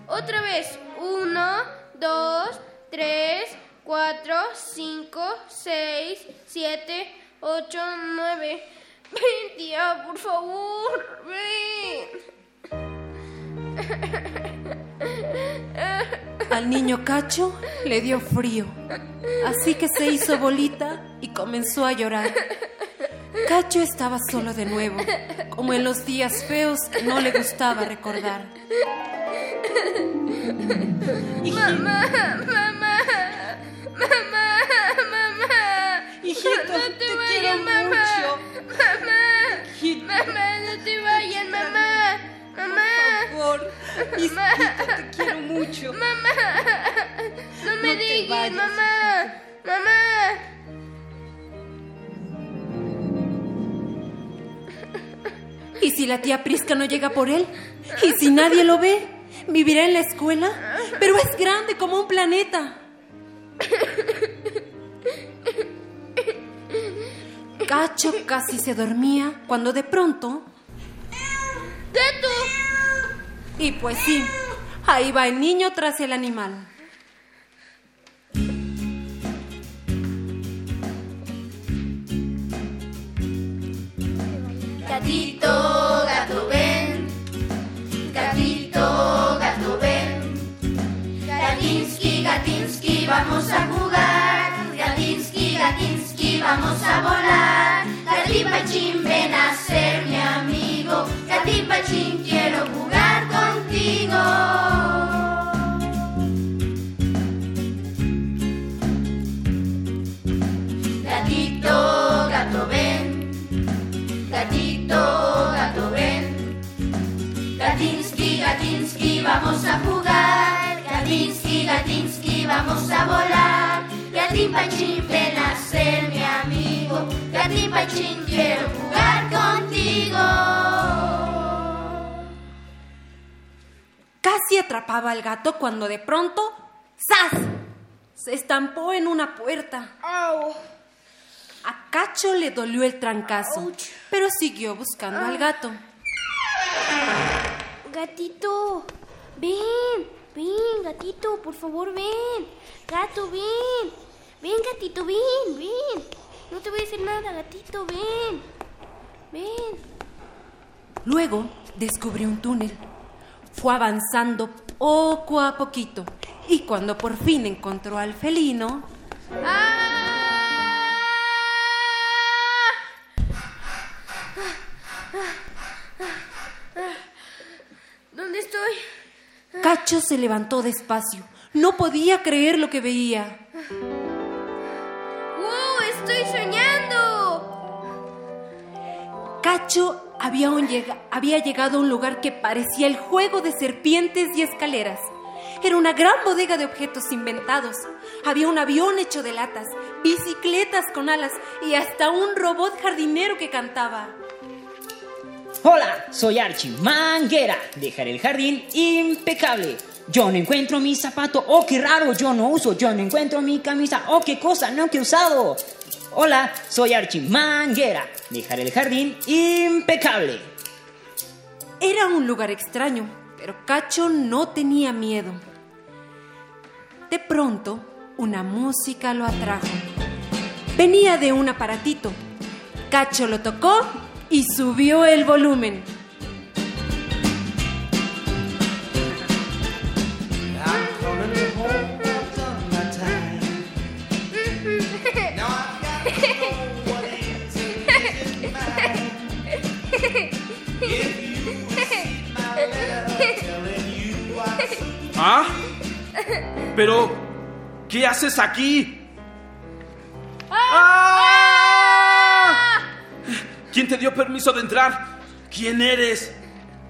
Otra vez. Uno, dos, tres, cuatro, cinco, seis, siete, ocho, nueve. Ven, tía, por favor. Ven.
Al niño Cacho le dio frío, así que se hizo bolita y comenzó a llorar. Cacho estaba solo de nuevo, como en los días feos que no le gustaba recordar.
Mamá, mamá, mamá, mamá.
Hijito,
no te,
te
vayas,
quiero
mamá.
mucho.
Mamá, mamá, no te vayas, mamá. Mamá.
Por favor, hijito, te quiero mucho.
Mamá, no me
No
digas, mamá. Mamá.
¿Y si la tía Prisca no llega por él? ¿Y si nadie lo ve? ¿Vivirá en la escuela? Pero es grande como un planeta. Cacho casi se dormía cuando de pronto...
¡Gato!
Y pues sí, ahí va el niño tras el animal.
Gatito, gato, ven. Gatito, gato, ven. Gatinsky, Gatinsky, vamos a jugar. Gatinsky, Gatinsky, vamos a volar. Gatipachín, ven a ser mi amigo. Gatipachín, quiero jugar contigo. Gatito, gato, ven. Gatito, gato, ven. Gatinsky, vamos a jugar. Gatinsky, Gatinsky, vamos a volar. Gatín Pachín, ven a ser mi amigo. Gatín Pachín, quiero jugar contigo.
Casi atrapaba al gato cuando de pronto... ¡Zas! Se estampó en una puerta. A Cacho le dolió el trancazo, pero siguió buscando al gato.
Gatito, ven, ven, gatito, por favor, ven. Gato, ven. Ven, gatito, ven, ven. No te voy a hacer nada, gatito, ven. Ven.
Luego descubrió un túnel. Fue avanzando poco a poquito y cuando por fin encontró al felino,
¿Dónde estoy?
Cacho se levantó despacio. No podía creer lo que veía.
¡Wow! ¡Estoy soñando!
Cacho había, un había llegado a un lugar que parecía el juego de serpientes y escaleras. Era una gran bodega de objetos inventados. Había un avión hecho de latas, bicicletas con alas y hasta un robot jardinero que cantaba.
Hola, soy Archie Manguera. Dejaré el jardín impecable. Yo no encuentro mi zapato. Oh, qué raro, yo no uso. Yo no encuentro mi camisa. Oh, qué cosa, no que he usado. Hola, soy Archie Manguera. Dejaré el jardín impecable.
Era un lugar extraño, pero Cacho no tenía miedo. De pronto, una música lo atrajo. Venía de un aparatito. Cacho lo tocó y subió el volumen.
¿Ah? Pero, ¿qué haces aquí? ¡Ah! ¿Quién te dio permiso de entrar? ¿Quién eres?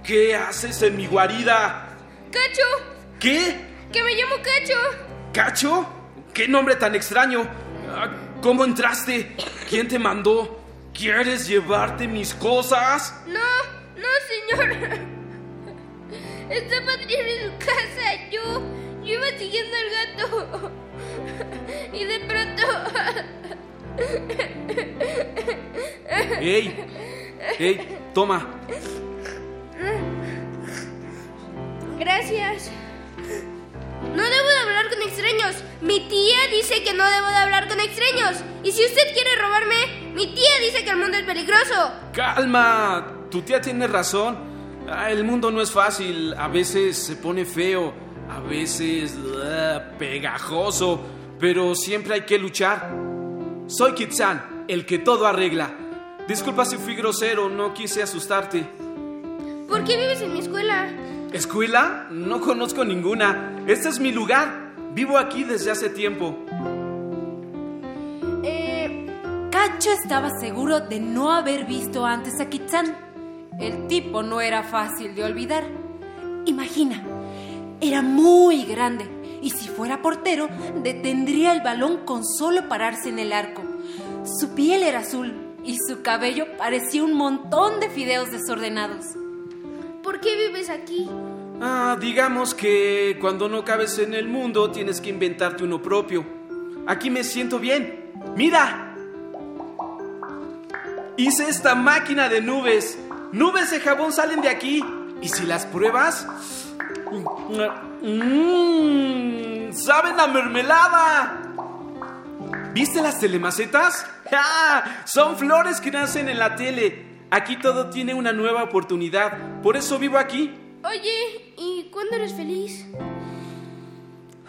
¿Qué haces en mi guarida?
¡Cacho!
¿Qué?
¡Que me llamo Cacho!
¿Cacho? ¿Qué nombre tan extraño? Ah, ¿Cómo entraste? ¿Quién te mandó? ¿Quieres llevarte mis cosas?
No, no, señor. Está Patricia en su casa. Yo, yo iba siguiendo al gato. Y de pronto.
¡Ey! ¡Ey! Toma.
Gracias. No debo de hablar con extraños. Mi tía dice que no debo de hablar con extraños. Y si usted quiere robarme, mi tía dice que el mundo es peligroso.
¡Calma! Tu tía tiene razón. Ah, el mundo no es fácil. A veces se pone feo. A veces ah, pegajoso. Pero siempre hay que luchar. Soy Kitsan, el que todo arregla. Disculpa si fui grosero, no quise asustarte.
¿Por qué vives en mi escuela?
¿Escuela? No conozco ninguna. Este es mi lugar. Vivo aquí desde hace tiempo.
Eh, Cacho estaba seguro de no haber visto antes a Kitsan. El tipo no era fácil de olvidar. Imagina, era muy grande y si fuera portero detendría el balón con solo pararse en el arco. Su piel era azul y su cabello parecía un montón de fideos desordenados.
¿Por qué vives aquí?
Ah, digamos que cuando no cabes en el mundo tienes que inventarte uno propio. Aquí me siento bien. ¡Mira! Hice esta máquina de nubes. Nubes de jabón salen de aquí. Y si las pruebas... Mmm, ¡Saben a mermelada! ¿Viste las telemacetas? ¡Ja! Son flores que nacen en la tele. Aquí todo tiene una nueva oportunidad. Por eso vivo aquí.
Oye, ¿y cuándo eres feliz?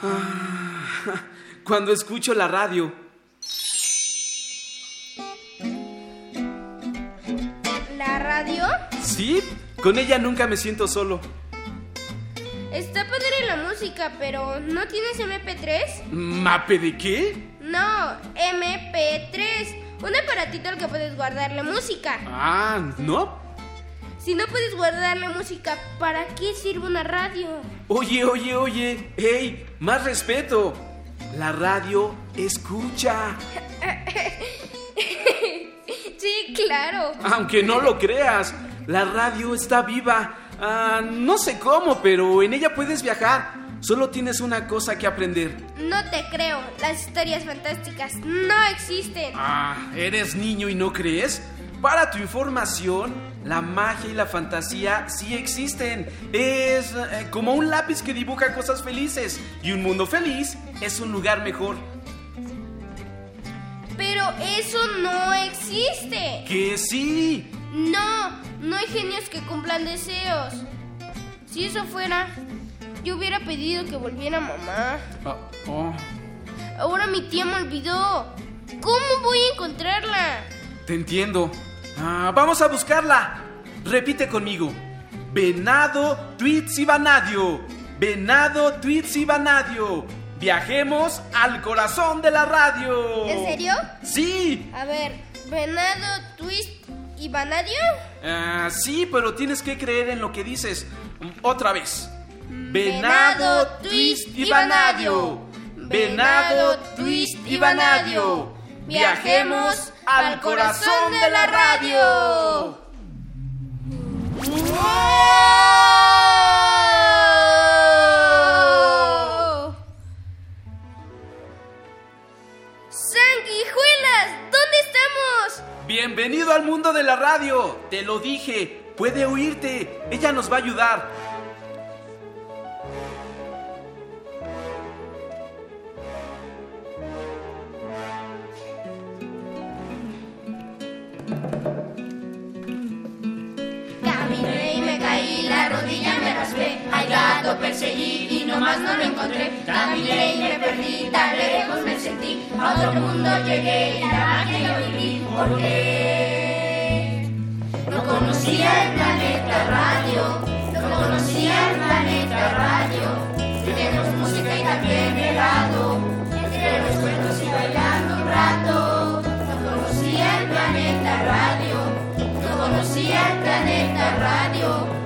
Ah, Cuando escucho la radio.
Radio?
Sí, con ella nunca me siento solo.
Está padre la música, pero ¿no tienes MP3?
¿Mape de qué?
No, MP3. Un aparatito al que puedes guardarle música.
Ah, ¿no?
Si no puedes guardarle música, ¿para qué sirve una radio?
Oye, oye, oye. ¡Ey! Más respeto. La radio escucha.
sí, claro.
Aunque no lo creas, la radio está viva. Ah, no sé cómo, pero en ella puedes viajar. Solo tienes una cosa que aprender.
No te creo. Las historias fantásticas no existen.
Ah, ¿eres niño y no crees? Para tu información, la magia y la fantasía sí existen. Es eh, como un lápiz que dibuja cosas felices. Y un mundo feliz es un lugar mejor.
Pero eso no existe.
¡Que sí!
No, no hay genios que cumplan deseos. Si eso fuera, yo hubiera pedido que volviera mamá.
Ah, oh,
Ahora mi tía me olvidó. ¿Cómo voy a encontrarla?
te entiendo. Ah, vamos a buscarla. Repite conmigo. Venado, tweets y vanadio. Venado, tweets y vanadio. Viajemos al corazón de la radio.
¿En serio?
Sí.
A ver, venado, twist y vanadio.
Ah, sí, pero tienes que creer en lo que dices. Otra vez. Venado, twist y vanadio. Venado, twist y vanadio. Viajemos al corazón de la radio.
¡Sanguijuelas!
Bienvenido al mundo de la radio. Te lo dije. Puede oírte. Ella nos va a ayudar.
Raspé. Al gato perseguí y nomás no lo encontré. Caminé y me perdí, tan lejos me sentí. A otro mundo llegué y la magia yo viví. Porque no conocía el planeta radio. No conocía el planeta radio. música y también helado. Entre los cuentos y bailando un rato. No conocía el planeta radio. No conocía el planeta radio.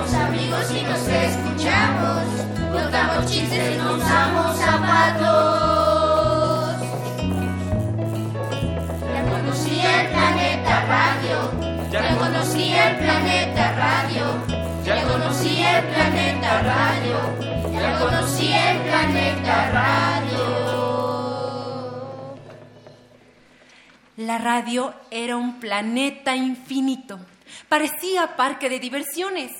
Somos amigos y nos escuchamos. Contamos chistes y no usamos zapatos. Ya conocía el planeta radio. Ya conocía el planeta radio. Ya conocía el planeta radio. Ya conocía el planeta radio.
La radio era un planeta infinito. Parecía parque de diversiones.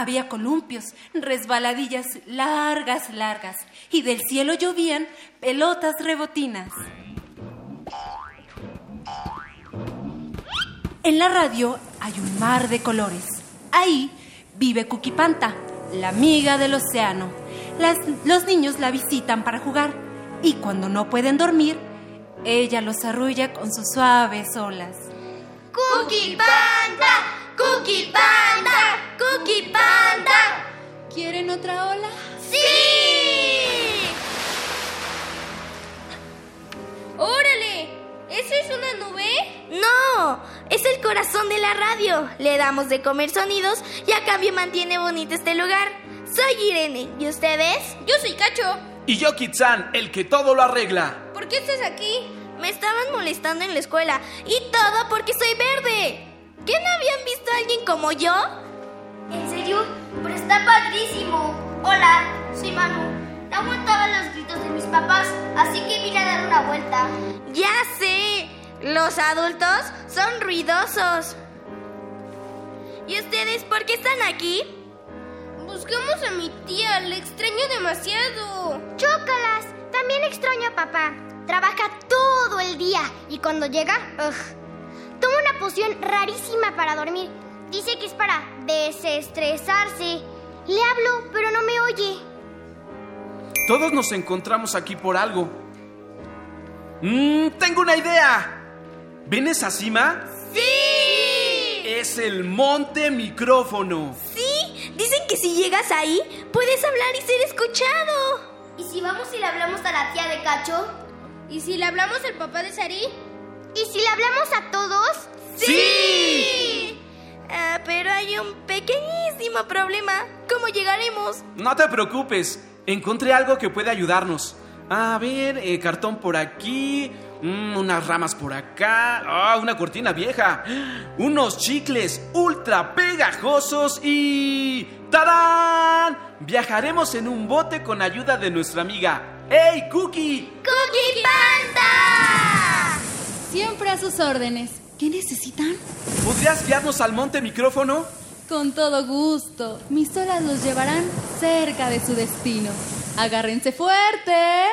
Había columpios, resbaladillas largas, largas, y del cielo llovían pelotas rebotinas. En la radio hay un mar de colores. Ahí vive Kukipanta, la amiga del océano. Los niños la visitan para jugar y cuando no pueden dormir, ella los arrulla con sus suaves olas.
Cookie Panda, Cookie Panda, Cookie Panda.
¿Quieren otra ola?
¡Sí!
¡Órale! ¿Eso es una nube?
No, es el corazón de la radio. Le damos de comer sonidos y a cambio mantiene bonito este lugar. Soy Irene. ¿Y ustedes?
Yo soy Cacho.
Y yo, Kitsan, el que todo lo arregla.
¿Por qué estás aquí?
Me estaban molestando en la escuela. Y todo porque soy verde. ¿Qué no habían visto a alguien como yo?
¿En serio? Pero está padrísimo. Hola, soy Manu. No aguantaba los gritos de mis papás, así que vine a dar una vuelta.
Ya sé. Los adultos son ruidosos. ¿Y ustedes por qué están aquí?
Buscamos a mi tía, le extraño demasiado.
Chócalas. También extraño a papá. Trabaja todo el día y cuando llega, ugh, toma una poción rarísima para dormir. Dice que es para desestresarse. Le hablo, pero no me oye.
Todos nos encontramos aquí por algo. Mm, tengo una idea. ¿Ven esa cima?
¡Sí!
Es el monte micrófono.
Sí, dicen que si llegas ahí, puedes hablar y ser escuchado.
¿Y si vamos y le hablamos a la tía de Cacho?
¿Y si le hablamos al papá de Sari?
¿Y si le hablamos a todos?
¡Sí! Ah, pero hay un pequeñísimo problema. ¿Cómo llegaremos?
No te preocupes. Encontré algo que puede ayudarnos. A ver, eh, cartón por aquí, mm, unas ramas por acá, ah, una cortina vieja, unos chicles ultra pegajosos y... ¡Tarán! Viajaremos en un bote con ayuda de nuestra amiga. ¡Hey, Cookie!
¡Cookie Panda!
Siempre a sus órdenes. ¿Qué necesitan?
¿Podrías guiarnos al monte micrófono?
Con todo gusto. Mis olas los llevarán cerca de su destino. Agárrense fuerte.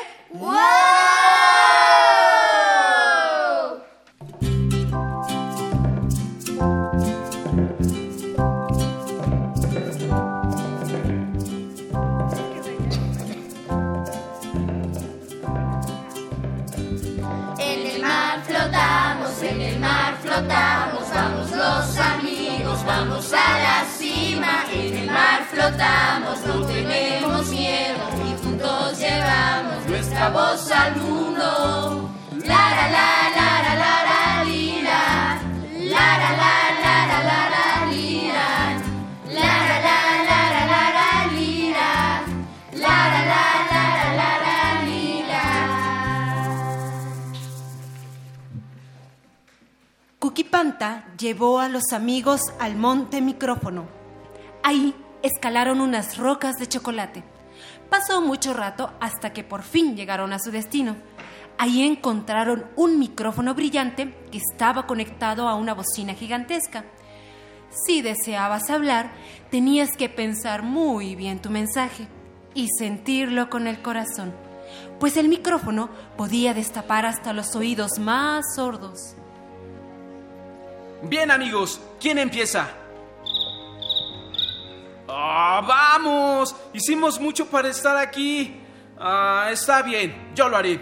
Los amigos al
monte micrófono. Ahí escalaron unas rocas de chocolate. Pasó mucho rato hasta que por fin llegaron a su destino. Ahí encontraron un micrófono brillante que estaba conectado a una bocina gigantesca. Si deseabas hablar, tenías que pensar muy bien tu mensaje y sentirlo con el corazón, pues el micrófono podía destapar hasta los oídos más sordos.
Bien, amigos, ¿quién empieza? ¡Ah, vamos! Hicimos mucho para estar aquí. Ah, está bien, yo lo haré.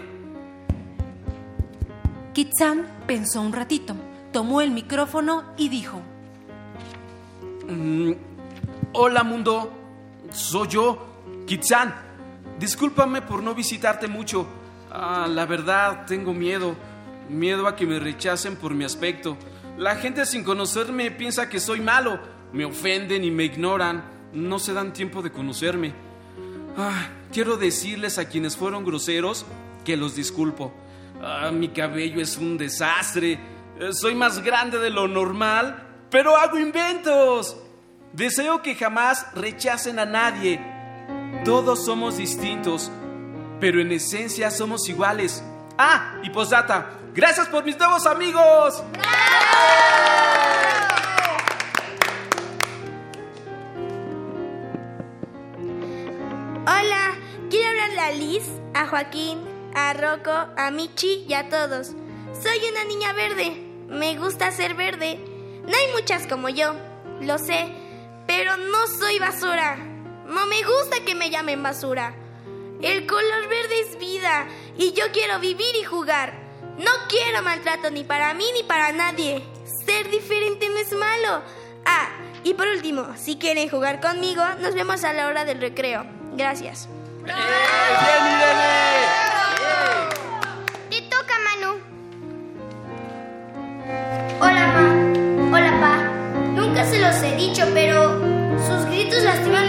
Kitsan pensó un ratito, tomó el micrófono y dijo,
Mm, hola, mundo. Soy yo, Kitsan. discúlpame por no visitarte mucho. Ah, la verdad, tengo miedo. Miedo a que me rechacen por mi aspecto. La gente sin conocerme piensa que soy malo. Me ofenden y me ignoran. No se dan tiempo de conocerme. Ah, quiero decirles a quienes fueron groseros que los disculpo. Ah, mi cabello es un desastre. Eh, Soy más grande de lo normal, pero hago inventos. Deseo que jamás rechacen a nadie. Todos somos distintos, pero en esencia somos iguales. Ah, y posdata, gracias por mis nuevos amigos.
Hola, quiero hablarle a Liz, a Joaquín, a Rocco, a Michi y a todos. Soy una niña verde. Me gusta ser verde. No hay muchas como yo, lo sé, pero no soy basura. No me gusta que me llamen basura. El color verde es vida y yo quiero vivir y jugar. No quiero maltrato ni para mí ni para nadie. Ser diferente no es malo. Ah, y por último, si quieren jugar conmigo, nos vemos a la hora del recreo. Gracias.
Te toca, Manu.
Hola, ma. Hola, pa. Nunca se los he dicho, pero sus gritos lastiman.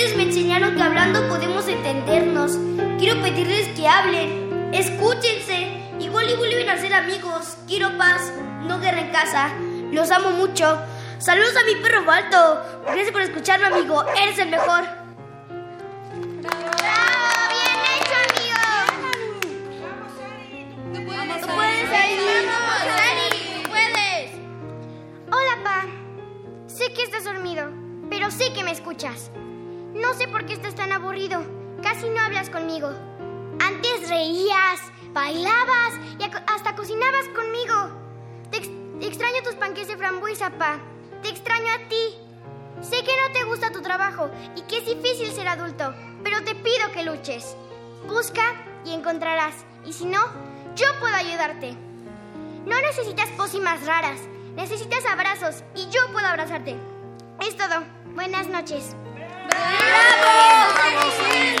Ustedes me enseñaron que hablando podemos entendernos. Quiero pedirles que hablen. Escúchense. Igual y vuelven a ser amigos. Quiero paz, no guerra en casa. Los amo mucho. Saludos a mi perro Balto. Gracias por escucharme, amigo. Eres el mejor.
Tú puedes, Ari. Vamos, Ari. Puedes. Hola, pa. Sé que estás dormido, pero sé que me escuchas. No sé por qué estás tan aburrido. Casi no hablas conmigo. Antes reías, bailabas y hasta cocinabas conmigo. Te ex- extraño tus panques de frambuesa, pa. Te extraño a ti. Sé que no te gusta tu trabajo y que es difícil ser adulto, pero te pido que luches. Busca y encontrarás. Y si no, yo puedo ayudarte. No necesitas pócimas raras. Necesitas abrazos y yo puedo abrazarte. Es todo. Buenas noches.
¡Bravo! ¡Bien.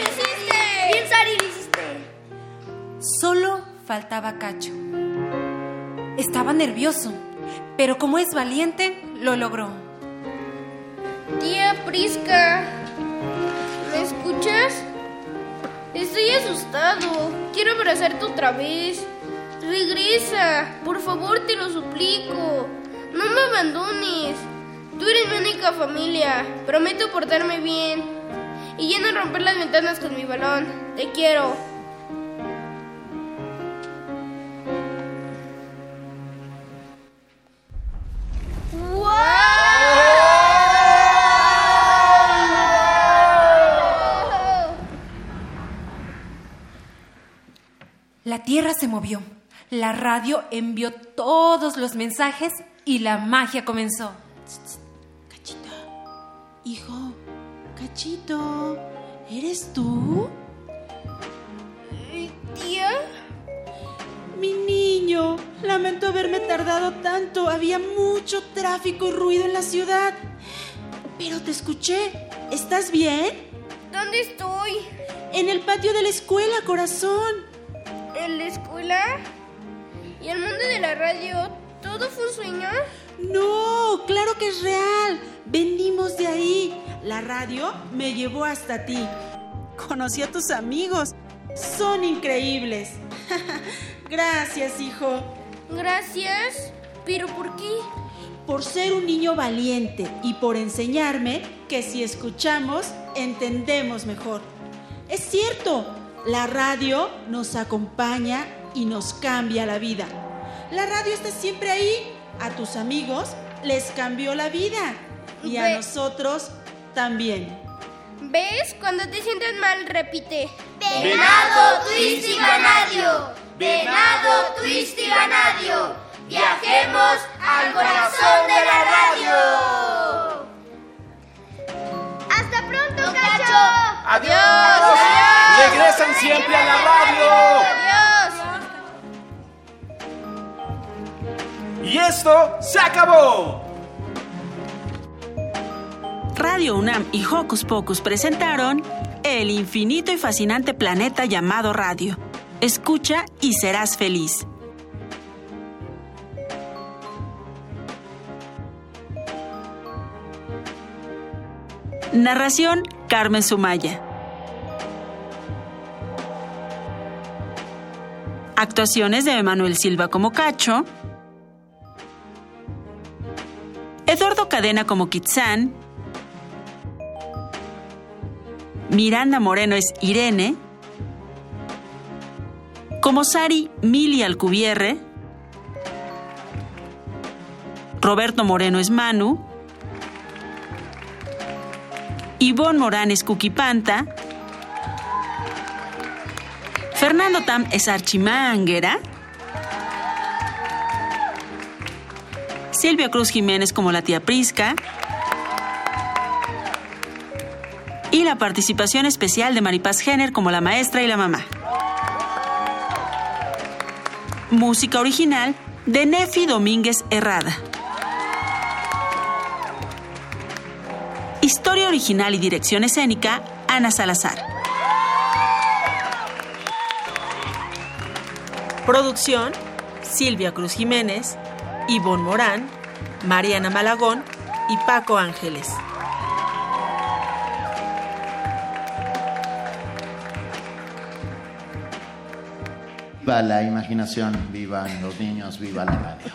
Solo faltaba Cacho. Estaba nervioso, pero como es valiente, lo logró.
Tía Prisca, ¿me escuchas? Estoy asustado. Quiero abrazarte otra vez. Regresa, por favor, te lo suplico. No me abandones. Tú eres mi única familia. Prometo portarme bien. Y ya no romper las ventanas con mi balón. Te quiero.
La tierra se movió, la radio envió todos los mensajes y la magia comenzó.
Hijo, Cachito, ¿eres tú?
¿Tía?
Mi niño, lamento haberme tardado tanto. Había mucho tráfico y ruido en la ciudad. Pero te escuché. ¿Estás bien?
¿Dónde estoy?
En el patio de la escuela, corazón.
¿En la escuela? ¿Y el mundo de la radio? ¿Todo fue un sueño?
No, claro que es real. Venimos de ahí. La radio me llevó hasta ti. Conocí a tus amigos. Son increíbles. Gracias, hijo.
Gracias. ¿Pero por qué?
Por ser un niño valiente y por enseñarme que si escuchamos, entendemos mejor. Es cierto, la radio nos acompaña y nos cambia la vida. La radio está siempre ahí. A tus amigos les cambió la vida y a
Ve-
nosotros también.
¿Ves? Cuando te sientes mal, repite.
Venado, twist y vanadio. Venado, twist y vanadio. Viajemos al corazón de la radio.
¡Hasta pronto, Cacho!
¡Adiós! ¡Regresan siempre a la radio!
¡Adiós!
Y esto se acabó.
Radio UNAM y Hocus Pocus presentaron
el infinito y fascinante planeta llamado radio. Escucha y serás feliz. Narración Carmen Sumaya. Actuaciones de Emanuel Silva como Cacho. Eduardo Cadena como Kitsán. Miranda Moreno es Irene. Como Sari Mili Alcubierre. Roberto Moreno es Manu. Ivonne Morán es Cuquipanta. Fernando Tam es Archimanguera. Silvia Cruz Jiménez como la tía Prisca. Y la participación especial de Maripaz Jenner como la maestra y la mamá. Música original de Nefi Domínguez Herrada. Historia original y dirección escénica, Ana Salazar. Producción, Silvia Cruz Jiménez, Ivonne Morán, Mariana Malagón y Paco Ángeles.
Viva la imaginación, vivan los niños, viva la radio.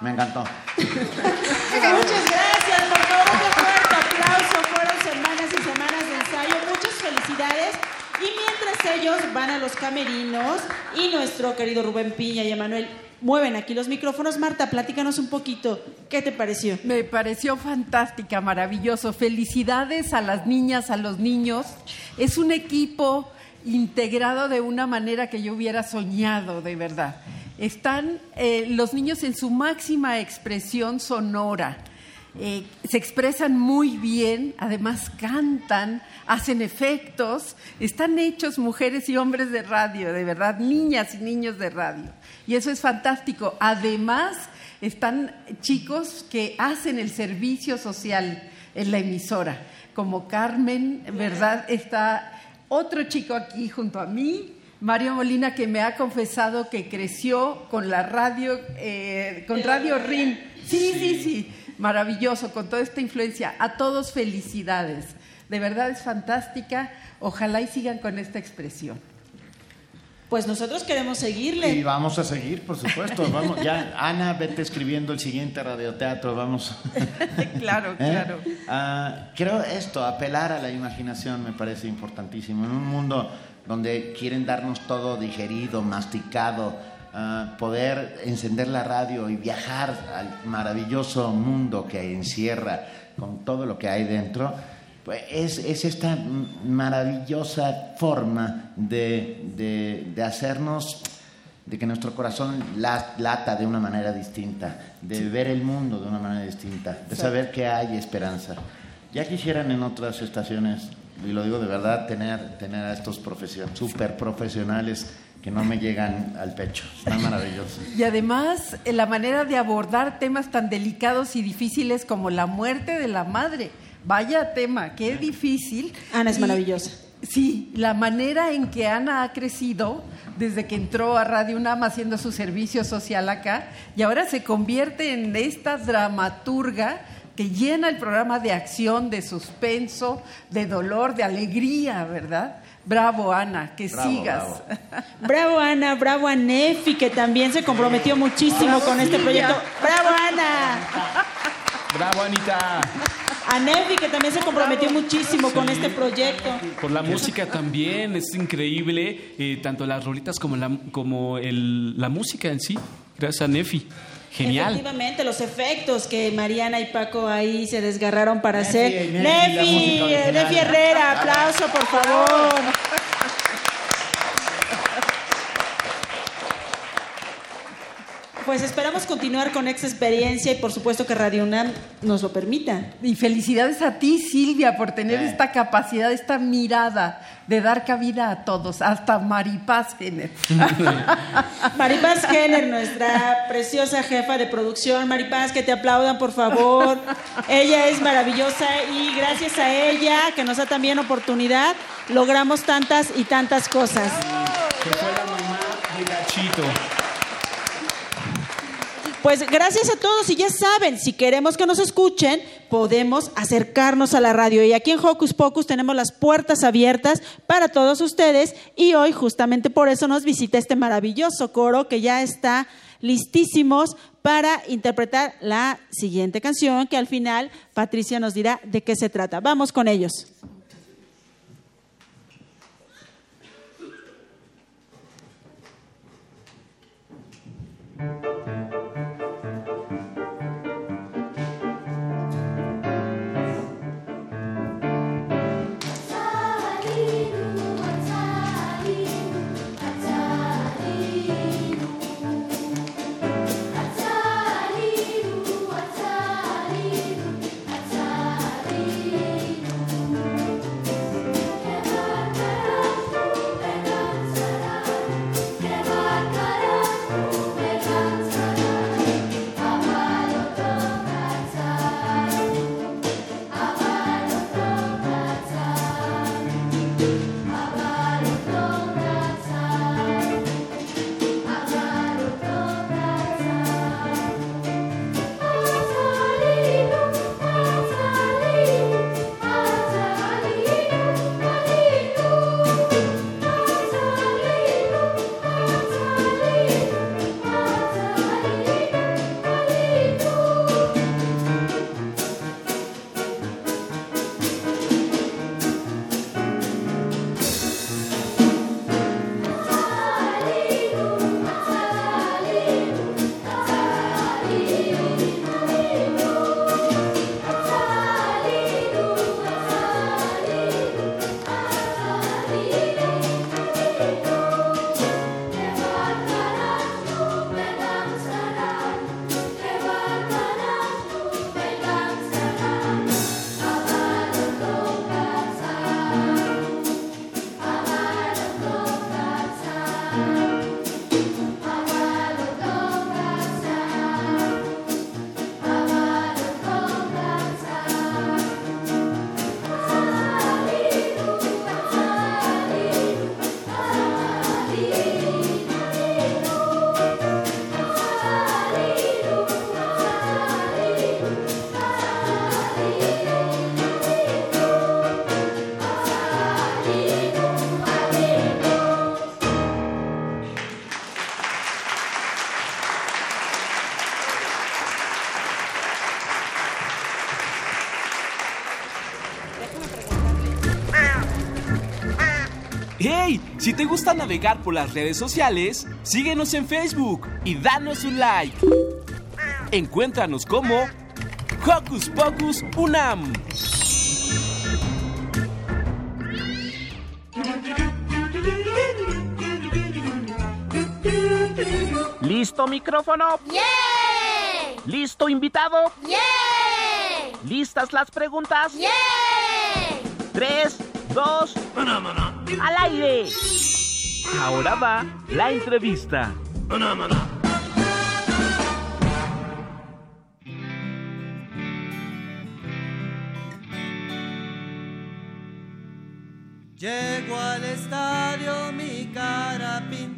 Me encantó.
Muchas gracias, por favor, un fuerte aplauso. Fueron semanas y semanas de ensayo. Muchas felicidades. Y mientras ellos van a los camerinos y nuestro querido Rubén Piña y Emanuel mueven aquí los micrófonos, Marta, platícanos un poquito. ¿Qué te pareció?
Me pareció fantástica, maravilloso. Felicidades a las niñas, a los niños. Es un equipo integrado de una manera que yo hubiera soñado, de verdad. Están eh, los niños en su máxima expresión sonora. Eh, se expresan muy bien, además cantan, hacen efectos, están hechos mujeres y hombres de radio, de verdad, niñas y niños de radio. Y eso es fantástico. Además, están chicos que hacen el servicio social en la emisora, como Carmen, ¿verdad? Está otro chico aquí junto a mí, Mario Molina, que me ha confesado que creció con la radio, eh, con Radio RIN. Sí, sí, sí, maravilloso, con toda esta influencia. A todos felicidades. De verdad es fantástica. Ojalá y sigan con esta expresión.
Pues nosotros queremos seguirle.
Y vamos a seguir, por supuesto. Vamos, ya, Ana, vete escribiendo el siguiente radioteatro, vamos.
claro,
¿Eh?
claro.
Ah, creo esto, apelar a la imaginación me parece importantísimo. En un mundo donde quieren darnos todo digerido, masticado, ah, poder encender la radio y viajar al maravilloso mundo que encierra con todo lo que hay dentro, es, es esta maravillosa forma de, de, de hacernos, de que nuestro corazón la- lata de una manera distinta, de ver el mundo de una manera distinta, de saber que hay esperanza. Ya quisieran en otras estaciones, y lo digo de verdad, tener, tener a estos profesion super profesionales que no me llegan al pecho. Está maravilloso.
Y además, eh, la manera de abordar temas tan delicados y difíciles como la muerte de la madre. Vaya tema, qué difícil.
Ana es
Y-
maravillosa.
Sí, la manera en que Ana ha crecido desde que entró a Radio UNAM haciendo su servicio social acá y ahora se convierte en esta dramaturga que llena el programa de acción, de suspenso, de dolor, de alegría, ¿verdad? Bravo, Ana, que
Bravo,
sigas.
Bravo Ana, bravo a Nefi, que también se comprometió muchísimo
Bravo,
con este proyecto. Bravo Ana.
Bravo, Anita.
A Nefi, que también se comprometió muchísimo con este proyecto.
Por la música también, es increíble, eh, tanto las rolitas como, la, como el- la música en sí. Gracias a Nefi. Genial.
Efectivamente, los efectos que Mariana y Paco ahí se desgarraron para
Nefi,
hacer.
Nefi,
Nefi. Nefi Herrera, aplauso por favor. Pues esperamos continuar con esta experiencia y por supuesto que Radio UNAM nos lo permita.
Y felicidades a ti, Silvia, por tener esta capacidad, esta mirada de dar cabida a todos, hasta Maripaz Jenner.
Maripaz Jenner, nuestra preciosa jefa de producción. Maripaz, que te aplaudan, por favor. Ella es maravillosa y gracias a ella, que nos da también oportunidad, logramos tantas y tantas cosas.
Que fue la mamá de Gachito.
Pues gracias a todos y ya saben, si queremos que nos escuchen, podemos acercarnos a la radio. Y aquí en Hocus Pocus tenemos las puertas abiertas para todos ustedes y hoy justamente por eso nos visita este maravilloso coro que ya está listísimos para interpretar la siguiente canción que al final Patricia nos dirá de qué se trata. Vamos con ellos.
Si te gusta navegar por las redes sociales, síguenos en Facebook y danos un like. Encuéntranos como Hocus Pocus Unam.
¿Listo micrófono?
¡Yeah!
¿Listo invitado?
¡Yeah!
¿Listas las preguntas?
¡Yeah!
Tres, dos, al aire.
Ahora va la entrevista.
Llego al estadio mi cara pintada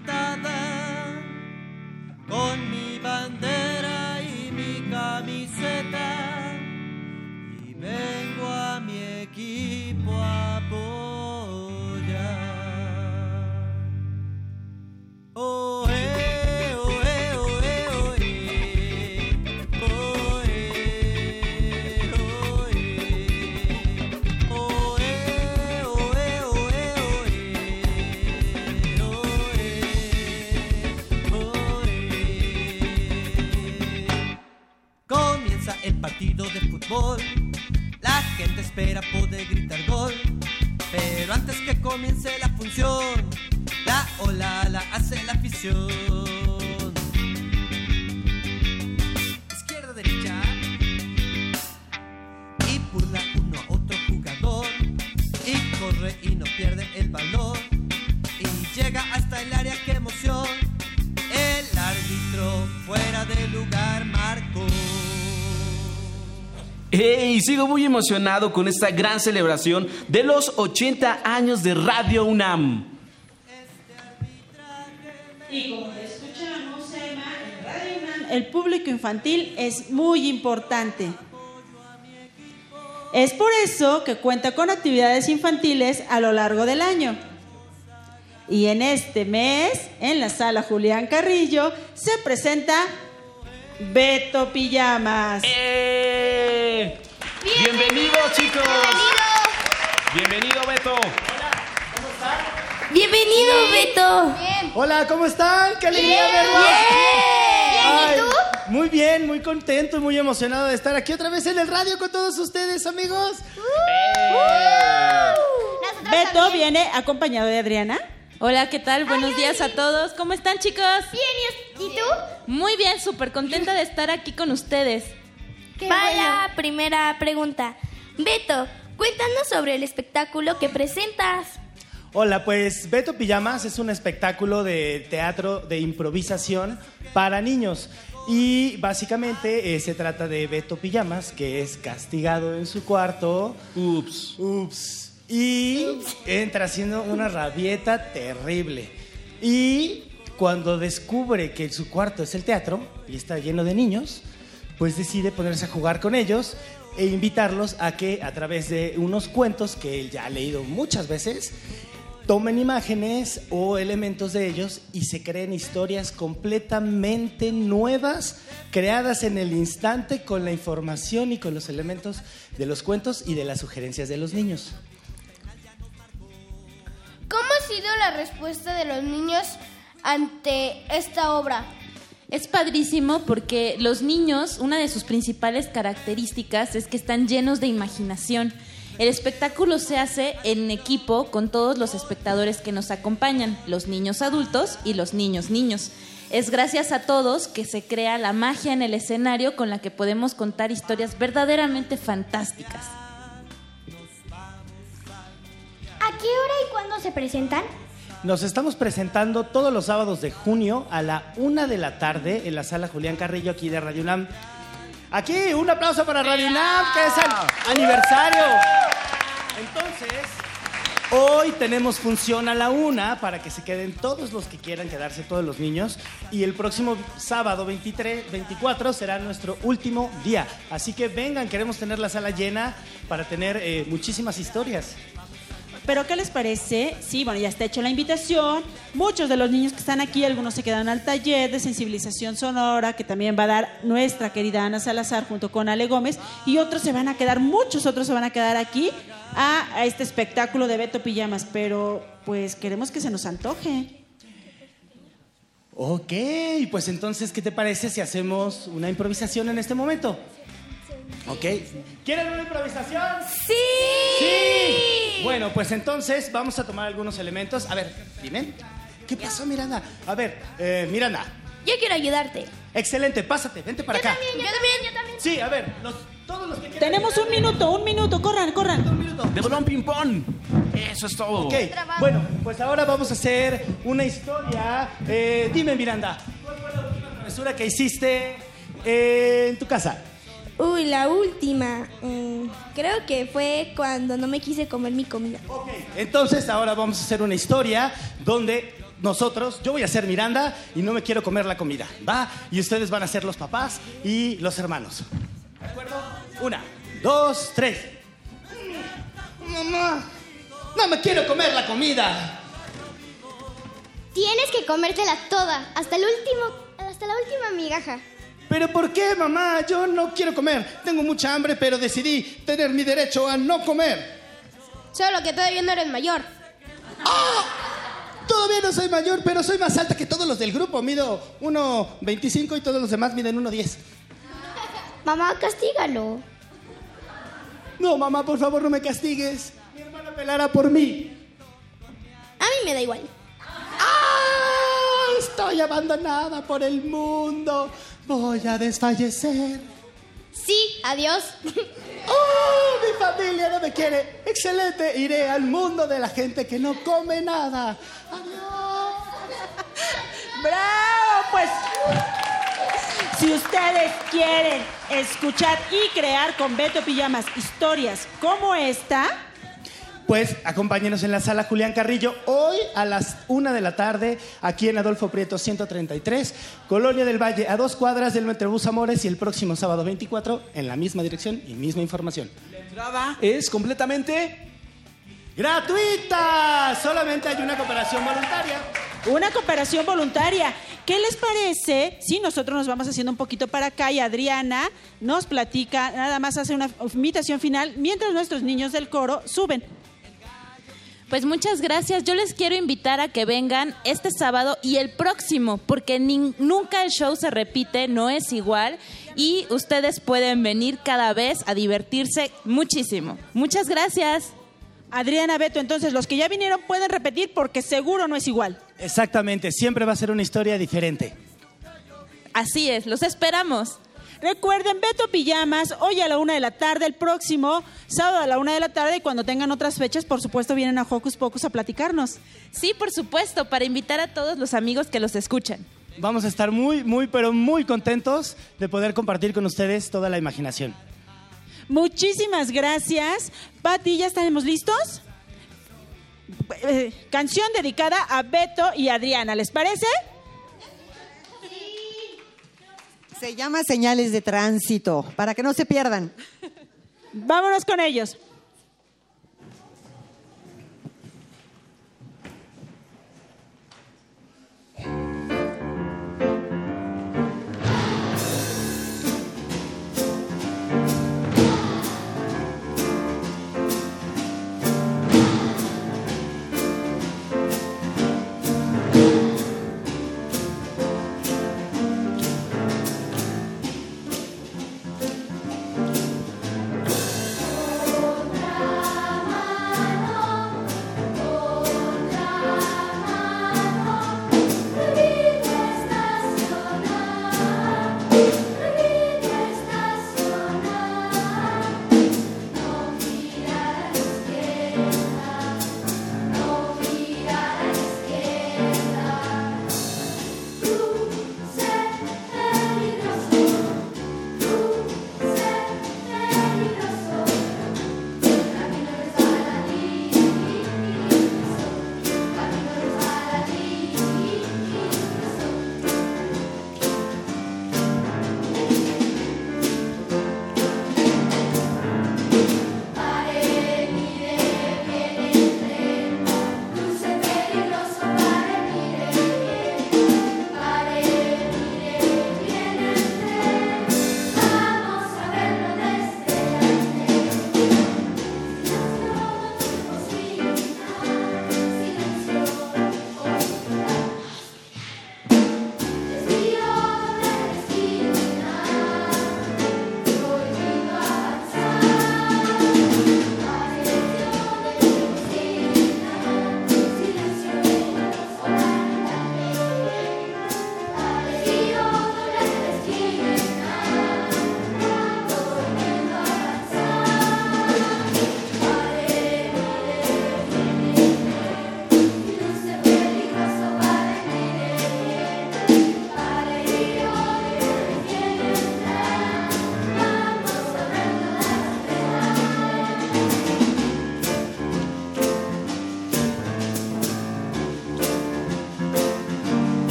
Antes que comience la función, la ola la hace la afición. Izquierda, derecha. Y burla uno a otro jugador. Y corre y no pierde el valor. Y llega hasta el área, qué emoción. El árbitro fuera de lugar marcó.
¡Hey! Sigo muy emocionado con esta gran celebración de los 80 años de Radio UNAM.
Y como escuchamos, Emma, en Radio UNAM, el público infantil es muy importante. Es por eso que cuenta con actividades infantiles a lo largo del año. Y en este mes, en la sala Julián Carrillo, se presenta Beto Pijamas.
¡Eh! ¡Bienvenido, chicos! ¡Bienvenido, Beto!
Bienvenido, Beto.
Hola, ¿cómo están? ¡Qué alegría
Bien.
verlos!
Bien. ¿Y tú?
Muy bien, muy contento y muy emocionado de estar aquí otra vez en el radio con todos ustedes, amigos.
Beto viene acompañado de Adriana.
Hola, ¿qué tal? Buenos días a todos. ¿Cómo están, chicos?
Bien, ¿y tú?
Muy bien, súper contenta de estar aquí con ustedes.
Vaya, primera pregunta. Beto, cuéntanos sobre el espectáculo que presentas.
Hola, pues Beto Pijamas es un espectáculo de teatro de improvisación para niños. Y básicamente eh, se trata de Beto Pijamas, que es castigado en su cuarto.
Ups.
Ups. Y entra haciendo una rabieta terrible. Y cuando descubre que su cuarto es el teatro y está lleno de niños, pues decide ponerse a jugar con ellos e invitarlos a que a través de unos cuentos que él ya ha leído muchas veces, tomen imágenes o elementos de ellos y se creen historias completamente nuevas, creadas en el instante con la información y con los elementos de los cuentos y de las sugerencias de los niños.
¿Cómo ha sido la respuesta de los niños ante esta obra?
Es padrísimo porque los niños, una de sus principales características es que están llenos de imaginación. El espectáculo se hace en equipo con todos los espectadores que nos acompañan, los niños adultos y los niños niños. Es gracias a todos que se crea la magia en el escenario con la que podemos contar historias verdaderamente fantásticas.
Qué hora y cuándo se presentan?
Nos estamos presentando todos los sábados de junio a la una de la tarde en la sala Julián Carrillo aquí de Radio UNAM. Aquí, un aplauso para Radio UNAM, que es el aniversario. Entonces, hoy tenemos función a la una para que se queden todos los que quieran quedarse, todos los niños. Y el próximo sábado 23, 24 será nuestro último día. Así que vengan, queremos tener la sala llena para tener eh, muchísimas historias.
Pero ¿qué les parece? Sí, bueno, ya está hecho la invitación. Muchos de los niños que están aquí, algunos se quedan al taller de sensibilización sonora que también va a dar nuestra querida Ana Salazar junto con Ale Gómez. Y otros se van a quedar, muchos otros se van a quedar aquí a, a este espectáculo de Beto Pijamas. Pero pues queremos que se nos antoje.
Ok, pues entonces, ¿qué te parece si hacemos una improvisación en este momento? Ok. ¿Quieren una improvisación?
¡Sí!
¡Sí! Bueno, pues entonces vamos a tomar algunos elementos. A ver, dime. ¿Qué pasó, Miranda? A ver, eh, Miranda.
Yo quiero ayudarte.
Excelente, pásate, vente para acá.
Yo también, yo también.
Sí, a ver, los- todos los que quieran.
Tenemos un minuto, un minuto, corran, corran.
De balón ping-pong. Eso es todo.
Ok, bueno, pues ahora vamos a hacer una historia. Eh, dime, Miranda, ¿cuál fue la última travesura que hiciste eh, en tu casa?
Uy, la última. mm, creo que fue cuando no me quise comer mi comida.
Entonces ahora vamos a hacer una historia donde nosotros, yo voy a ser Miranda y no me quiero comer la comida, ¿va? Y ustedes van a ser los papás y los hermanos. ¿De acuerdo? Una, dos, tres. Mamá, no me quiero comer la comida.
Tienes que comértela toda, hasta el último, hasta la última migaja.
¿Pero por qué, mamá? Yo no quiero comer. Tengo mucha hambre, pero decidí tener mi derecho a no comer.
Solo que todavía no eres mayor.
Todavía no soy mayor, pero soy más alta que todos los del grupo. Mido 1,25 y todos los demás miden 1,10.
Mamá, castígalo.
No, mamá, por favor, no me castigues. Mi hermana pelará por mí.
A mí me da igual.
¡Ah! Estoy abandonada por el mundo. Voy a desfallecer.
Sí, adiós.
¡Oh! Mi familia no me quiere. Excelente. Iré al mundo de la gente que no come nada.
¡Bravo! Pues Si ustedes quieren escuchar y crear con Beto Pijamas historias como esta,
Pues acompáñenos en la sala Julián Carrillo hoy a las una de la tarde, aquí en Adolfo Prieto 133, Colonia del Valle, a dos cuadras del Metrobús Amores y el próximo sábado 24 en la misma dirección y misma información.
La entrada es completamente
¡Gratuita! Solamente hay una cooperación voluntaria.
una cooperación voluntaria. ¿Qué les parece si nosotros nos vamos haciendo un poquito para acá y Adriana nos platica, nada más hace una invitación final mientras nuestros niños del coro suben?
Pues muchas gracias. Yo les quiero invitar a que vengan este sábado y el próximo, porque nunca el show se repite, no es igual. Y ustedes pueden venir cada vez a divertirse muchísimo. Muchas gracias.
Adriana Beto, entonces los que ya vinieron pueden repetir porque seguro no es igual.
Exactamente, siempre va a ser una historia diferente.
Así es, los esperamos.
Recuerden, Beto Pijamas, hoy a la una de la tarde, el próximo sábado a la una de la tarde, y cuando tengan otras fechas, por supuesto, vienen a Hocus Pocus a platicarnos.
Sí, por supuesto, para invitar a todos los amigos que los escuchan.
Vamos a estar muy, muy, pero muy contentos de poder compartir con ustedes toda la imaginación.
Muchísimas gracias. Pati, ¿ya estamos listos? Eh, canción dedicada a Beto y Adriana, ¿les parece?
Se llama Señales de Tránsito, para que no se pierdan.
Vámonos con ellos.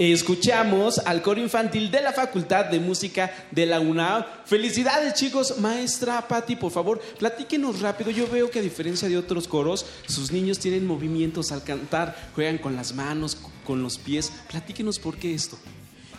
escuchamos al coro infantil de la Facultad de Música de la UNAM. Felicidades chicos, maestra Patti, por favor, platíquenos rápido. Yo veo que a diferencia de otros coros, sus niños tienen movimientos al cantar, juegan con las manos, con los pies. Platíquenos por qué esto.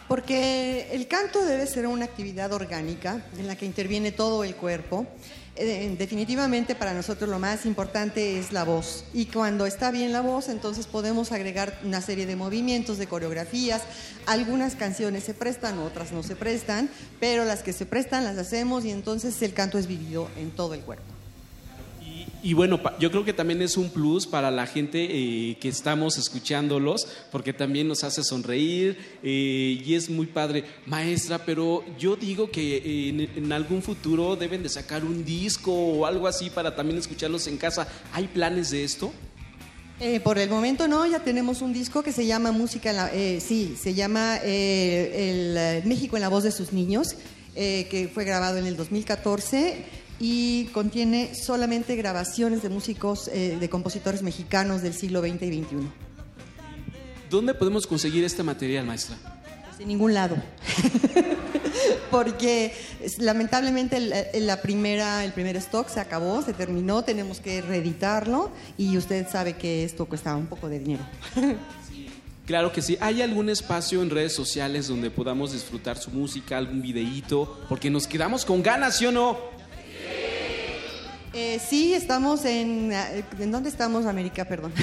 Porque el canto debe ser una actividad orgánica en la que interviene todo el cuerpo. Eh, definitivamente para nosotros lo más importante es la voz. Y cuando está bien la voz, entonces podemos agregar una serie de movimientos, de coreografías. Algunas canciones se prestan, otras no se prestan, pero las que se prestan las hacemos y entonces el canto es vivido en todo el cuerpo.
Y bueno, yo creo que también es un plus para la gente eh, que estamos escuchándolos, porque también nos hace sonreír eh, y es muy padre. Maestra, pero yo digo que eh, en, algún futuro deben de sacar un disco o algo así para también escucharlos en casa. ¿Hay planes de esto?
Por el momento no, ya tenemos un disco que se llama Música sí, se llama México en la voz de sus niños, que fue grabado en el 2014 y contiene solamente grabaciones de músicos, eh, de compositores mexicanos del siglo XX y XXI.
¿Dónde podemos conseguir este material, maestra?
De ningún lado. Porque lamentablemente el- la primera, el primer stock se acabó, se terminó, tenemos que reeditarlo y usted sabe que esto cuesta un poco de dinero.
Claro que sí. ¿Hay algún espacio en redes sociales donde podamos disfrutar su música, algún videíto? Porque nos quedamos con ganas, ¿sí o no?
Eh, sí, estamos en... eh, ¿En dónde estamos, América? Perdón.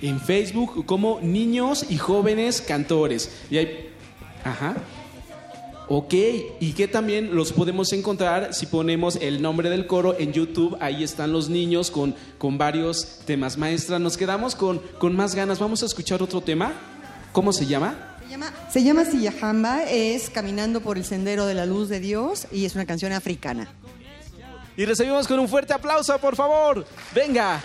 En Facebook como Niños y Jóvenes Cantores. Y hay... Ajá. Ok, y que también los podemos encontrar si ponemos el nombre del coro en YouTube. Ahí están los niños con, con varios temas. Maestra, nos quedamos con, con más ganas. Vamos a escuchar otro tema. ¿Cómo se llama?
Se llama, se llama es Caminando por el Sendero de la Luz de Dios y es una canción africana.
Y recibimos con un fuerte aplauso, por favor. Venga.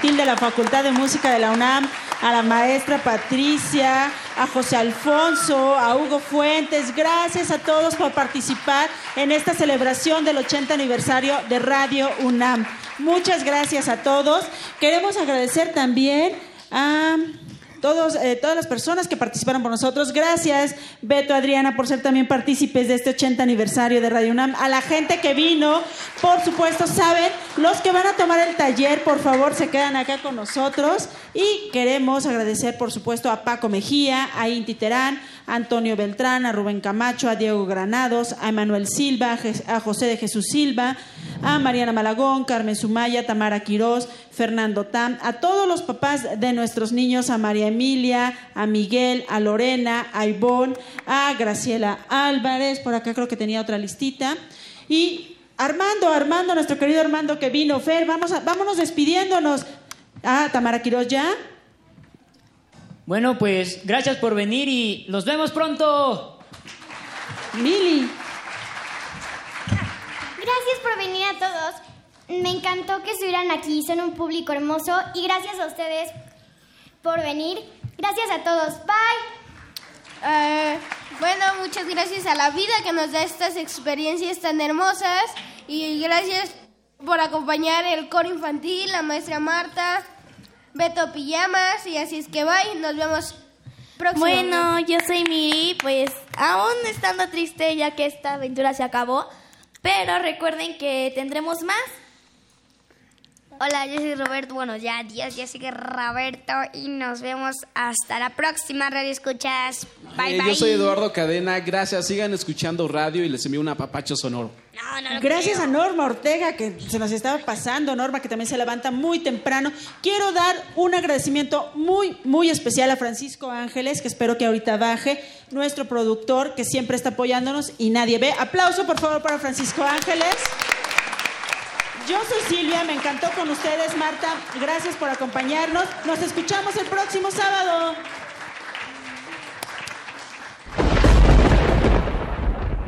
De la Facultad de Música de la UNAM, a la maestra Patricia, a José Alfonso, a Hugo Fuentes. Gracias a todos por participar en esta celebración del 80 aniversario de Radio UNAM. Muchas gracias a todos. Queremos agradecer también a todos, eh, todas las personas que participaron por nosotros. Gracias, Beto, Adriana, por ser también partícipes de este 80 aniversario de Radio UNAM. A la gente que vino, por supuesto, saben, los que van a tomar el taller, por favor, se quedan acá con nosotros. Y queremos agradecer, por supuesto, a Paco Mejía, a Inti Terán, a Antonio Beltrán, a Rubén Camacho, a Diego Granados, a Emanuel Silva, a José de Jesús Silva, a Mariana Malagón, Carmen Sumaya, Tamara Quirós, Fernando Tam, a todos los papás de nuestros niños, a María Emilia, a Miguel, a Lorena, a Ivonne, a Graciela Álvarez, por acá creo que tenía otra listita, y Armando, Armando, nuestro querido Armando que vino, Fer, vamos a, vámonos despidiéndonos. Ah, Tamara Quirós ya.
Bueno, pues gracias por venir y nos vemos pronto.
Mili.
Gracias por venir a todos. Me encantó que estuvieran aquí, son un público hermoso y gracias a ustedes por venir. Gracias a todos. Bye.
Eh, bueno, muchas gracias a la vida que nos da estas experiencias tan hermosas y gracias por acompañar el coro infantil, la maestra Marta, Beto Pijamas y así es que bye, nos vemos próximo.
Bueno, yo soy Miri, pues aún estando triste ya que esta aventura se acabó, pero recuerden que tendremos más.
Hola, yo soy Roberto. Bueno, ya adiós, yo soy Roberto y nos vemos hasta la próxima Radio Escuchas. Bye,
Eh,
bye.
yo soy Eduardo Cadena, gracias, sigan escuchando radio y les envío un apapacho sonoro.
Gracias a Norma Ortega, que se nos estaba pasando, Norma, que también se levanta muy temprano. Quiero dar un agradecimiento muy, muy especial a Francisco Ángeles, que espero que ahorita baje, nuestro productor, que siempre está apoyándonos y nadie ve. Aplauso, por favor, para Francisco Ángeles. Yo soy Silvia, me encantó con ustedes, Marta. Gracias por acompañarnos. Nos escuchamos el próximo sábado.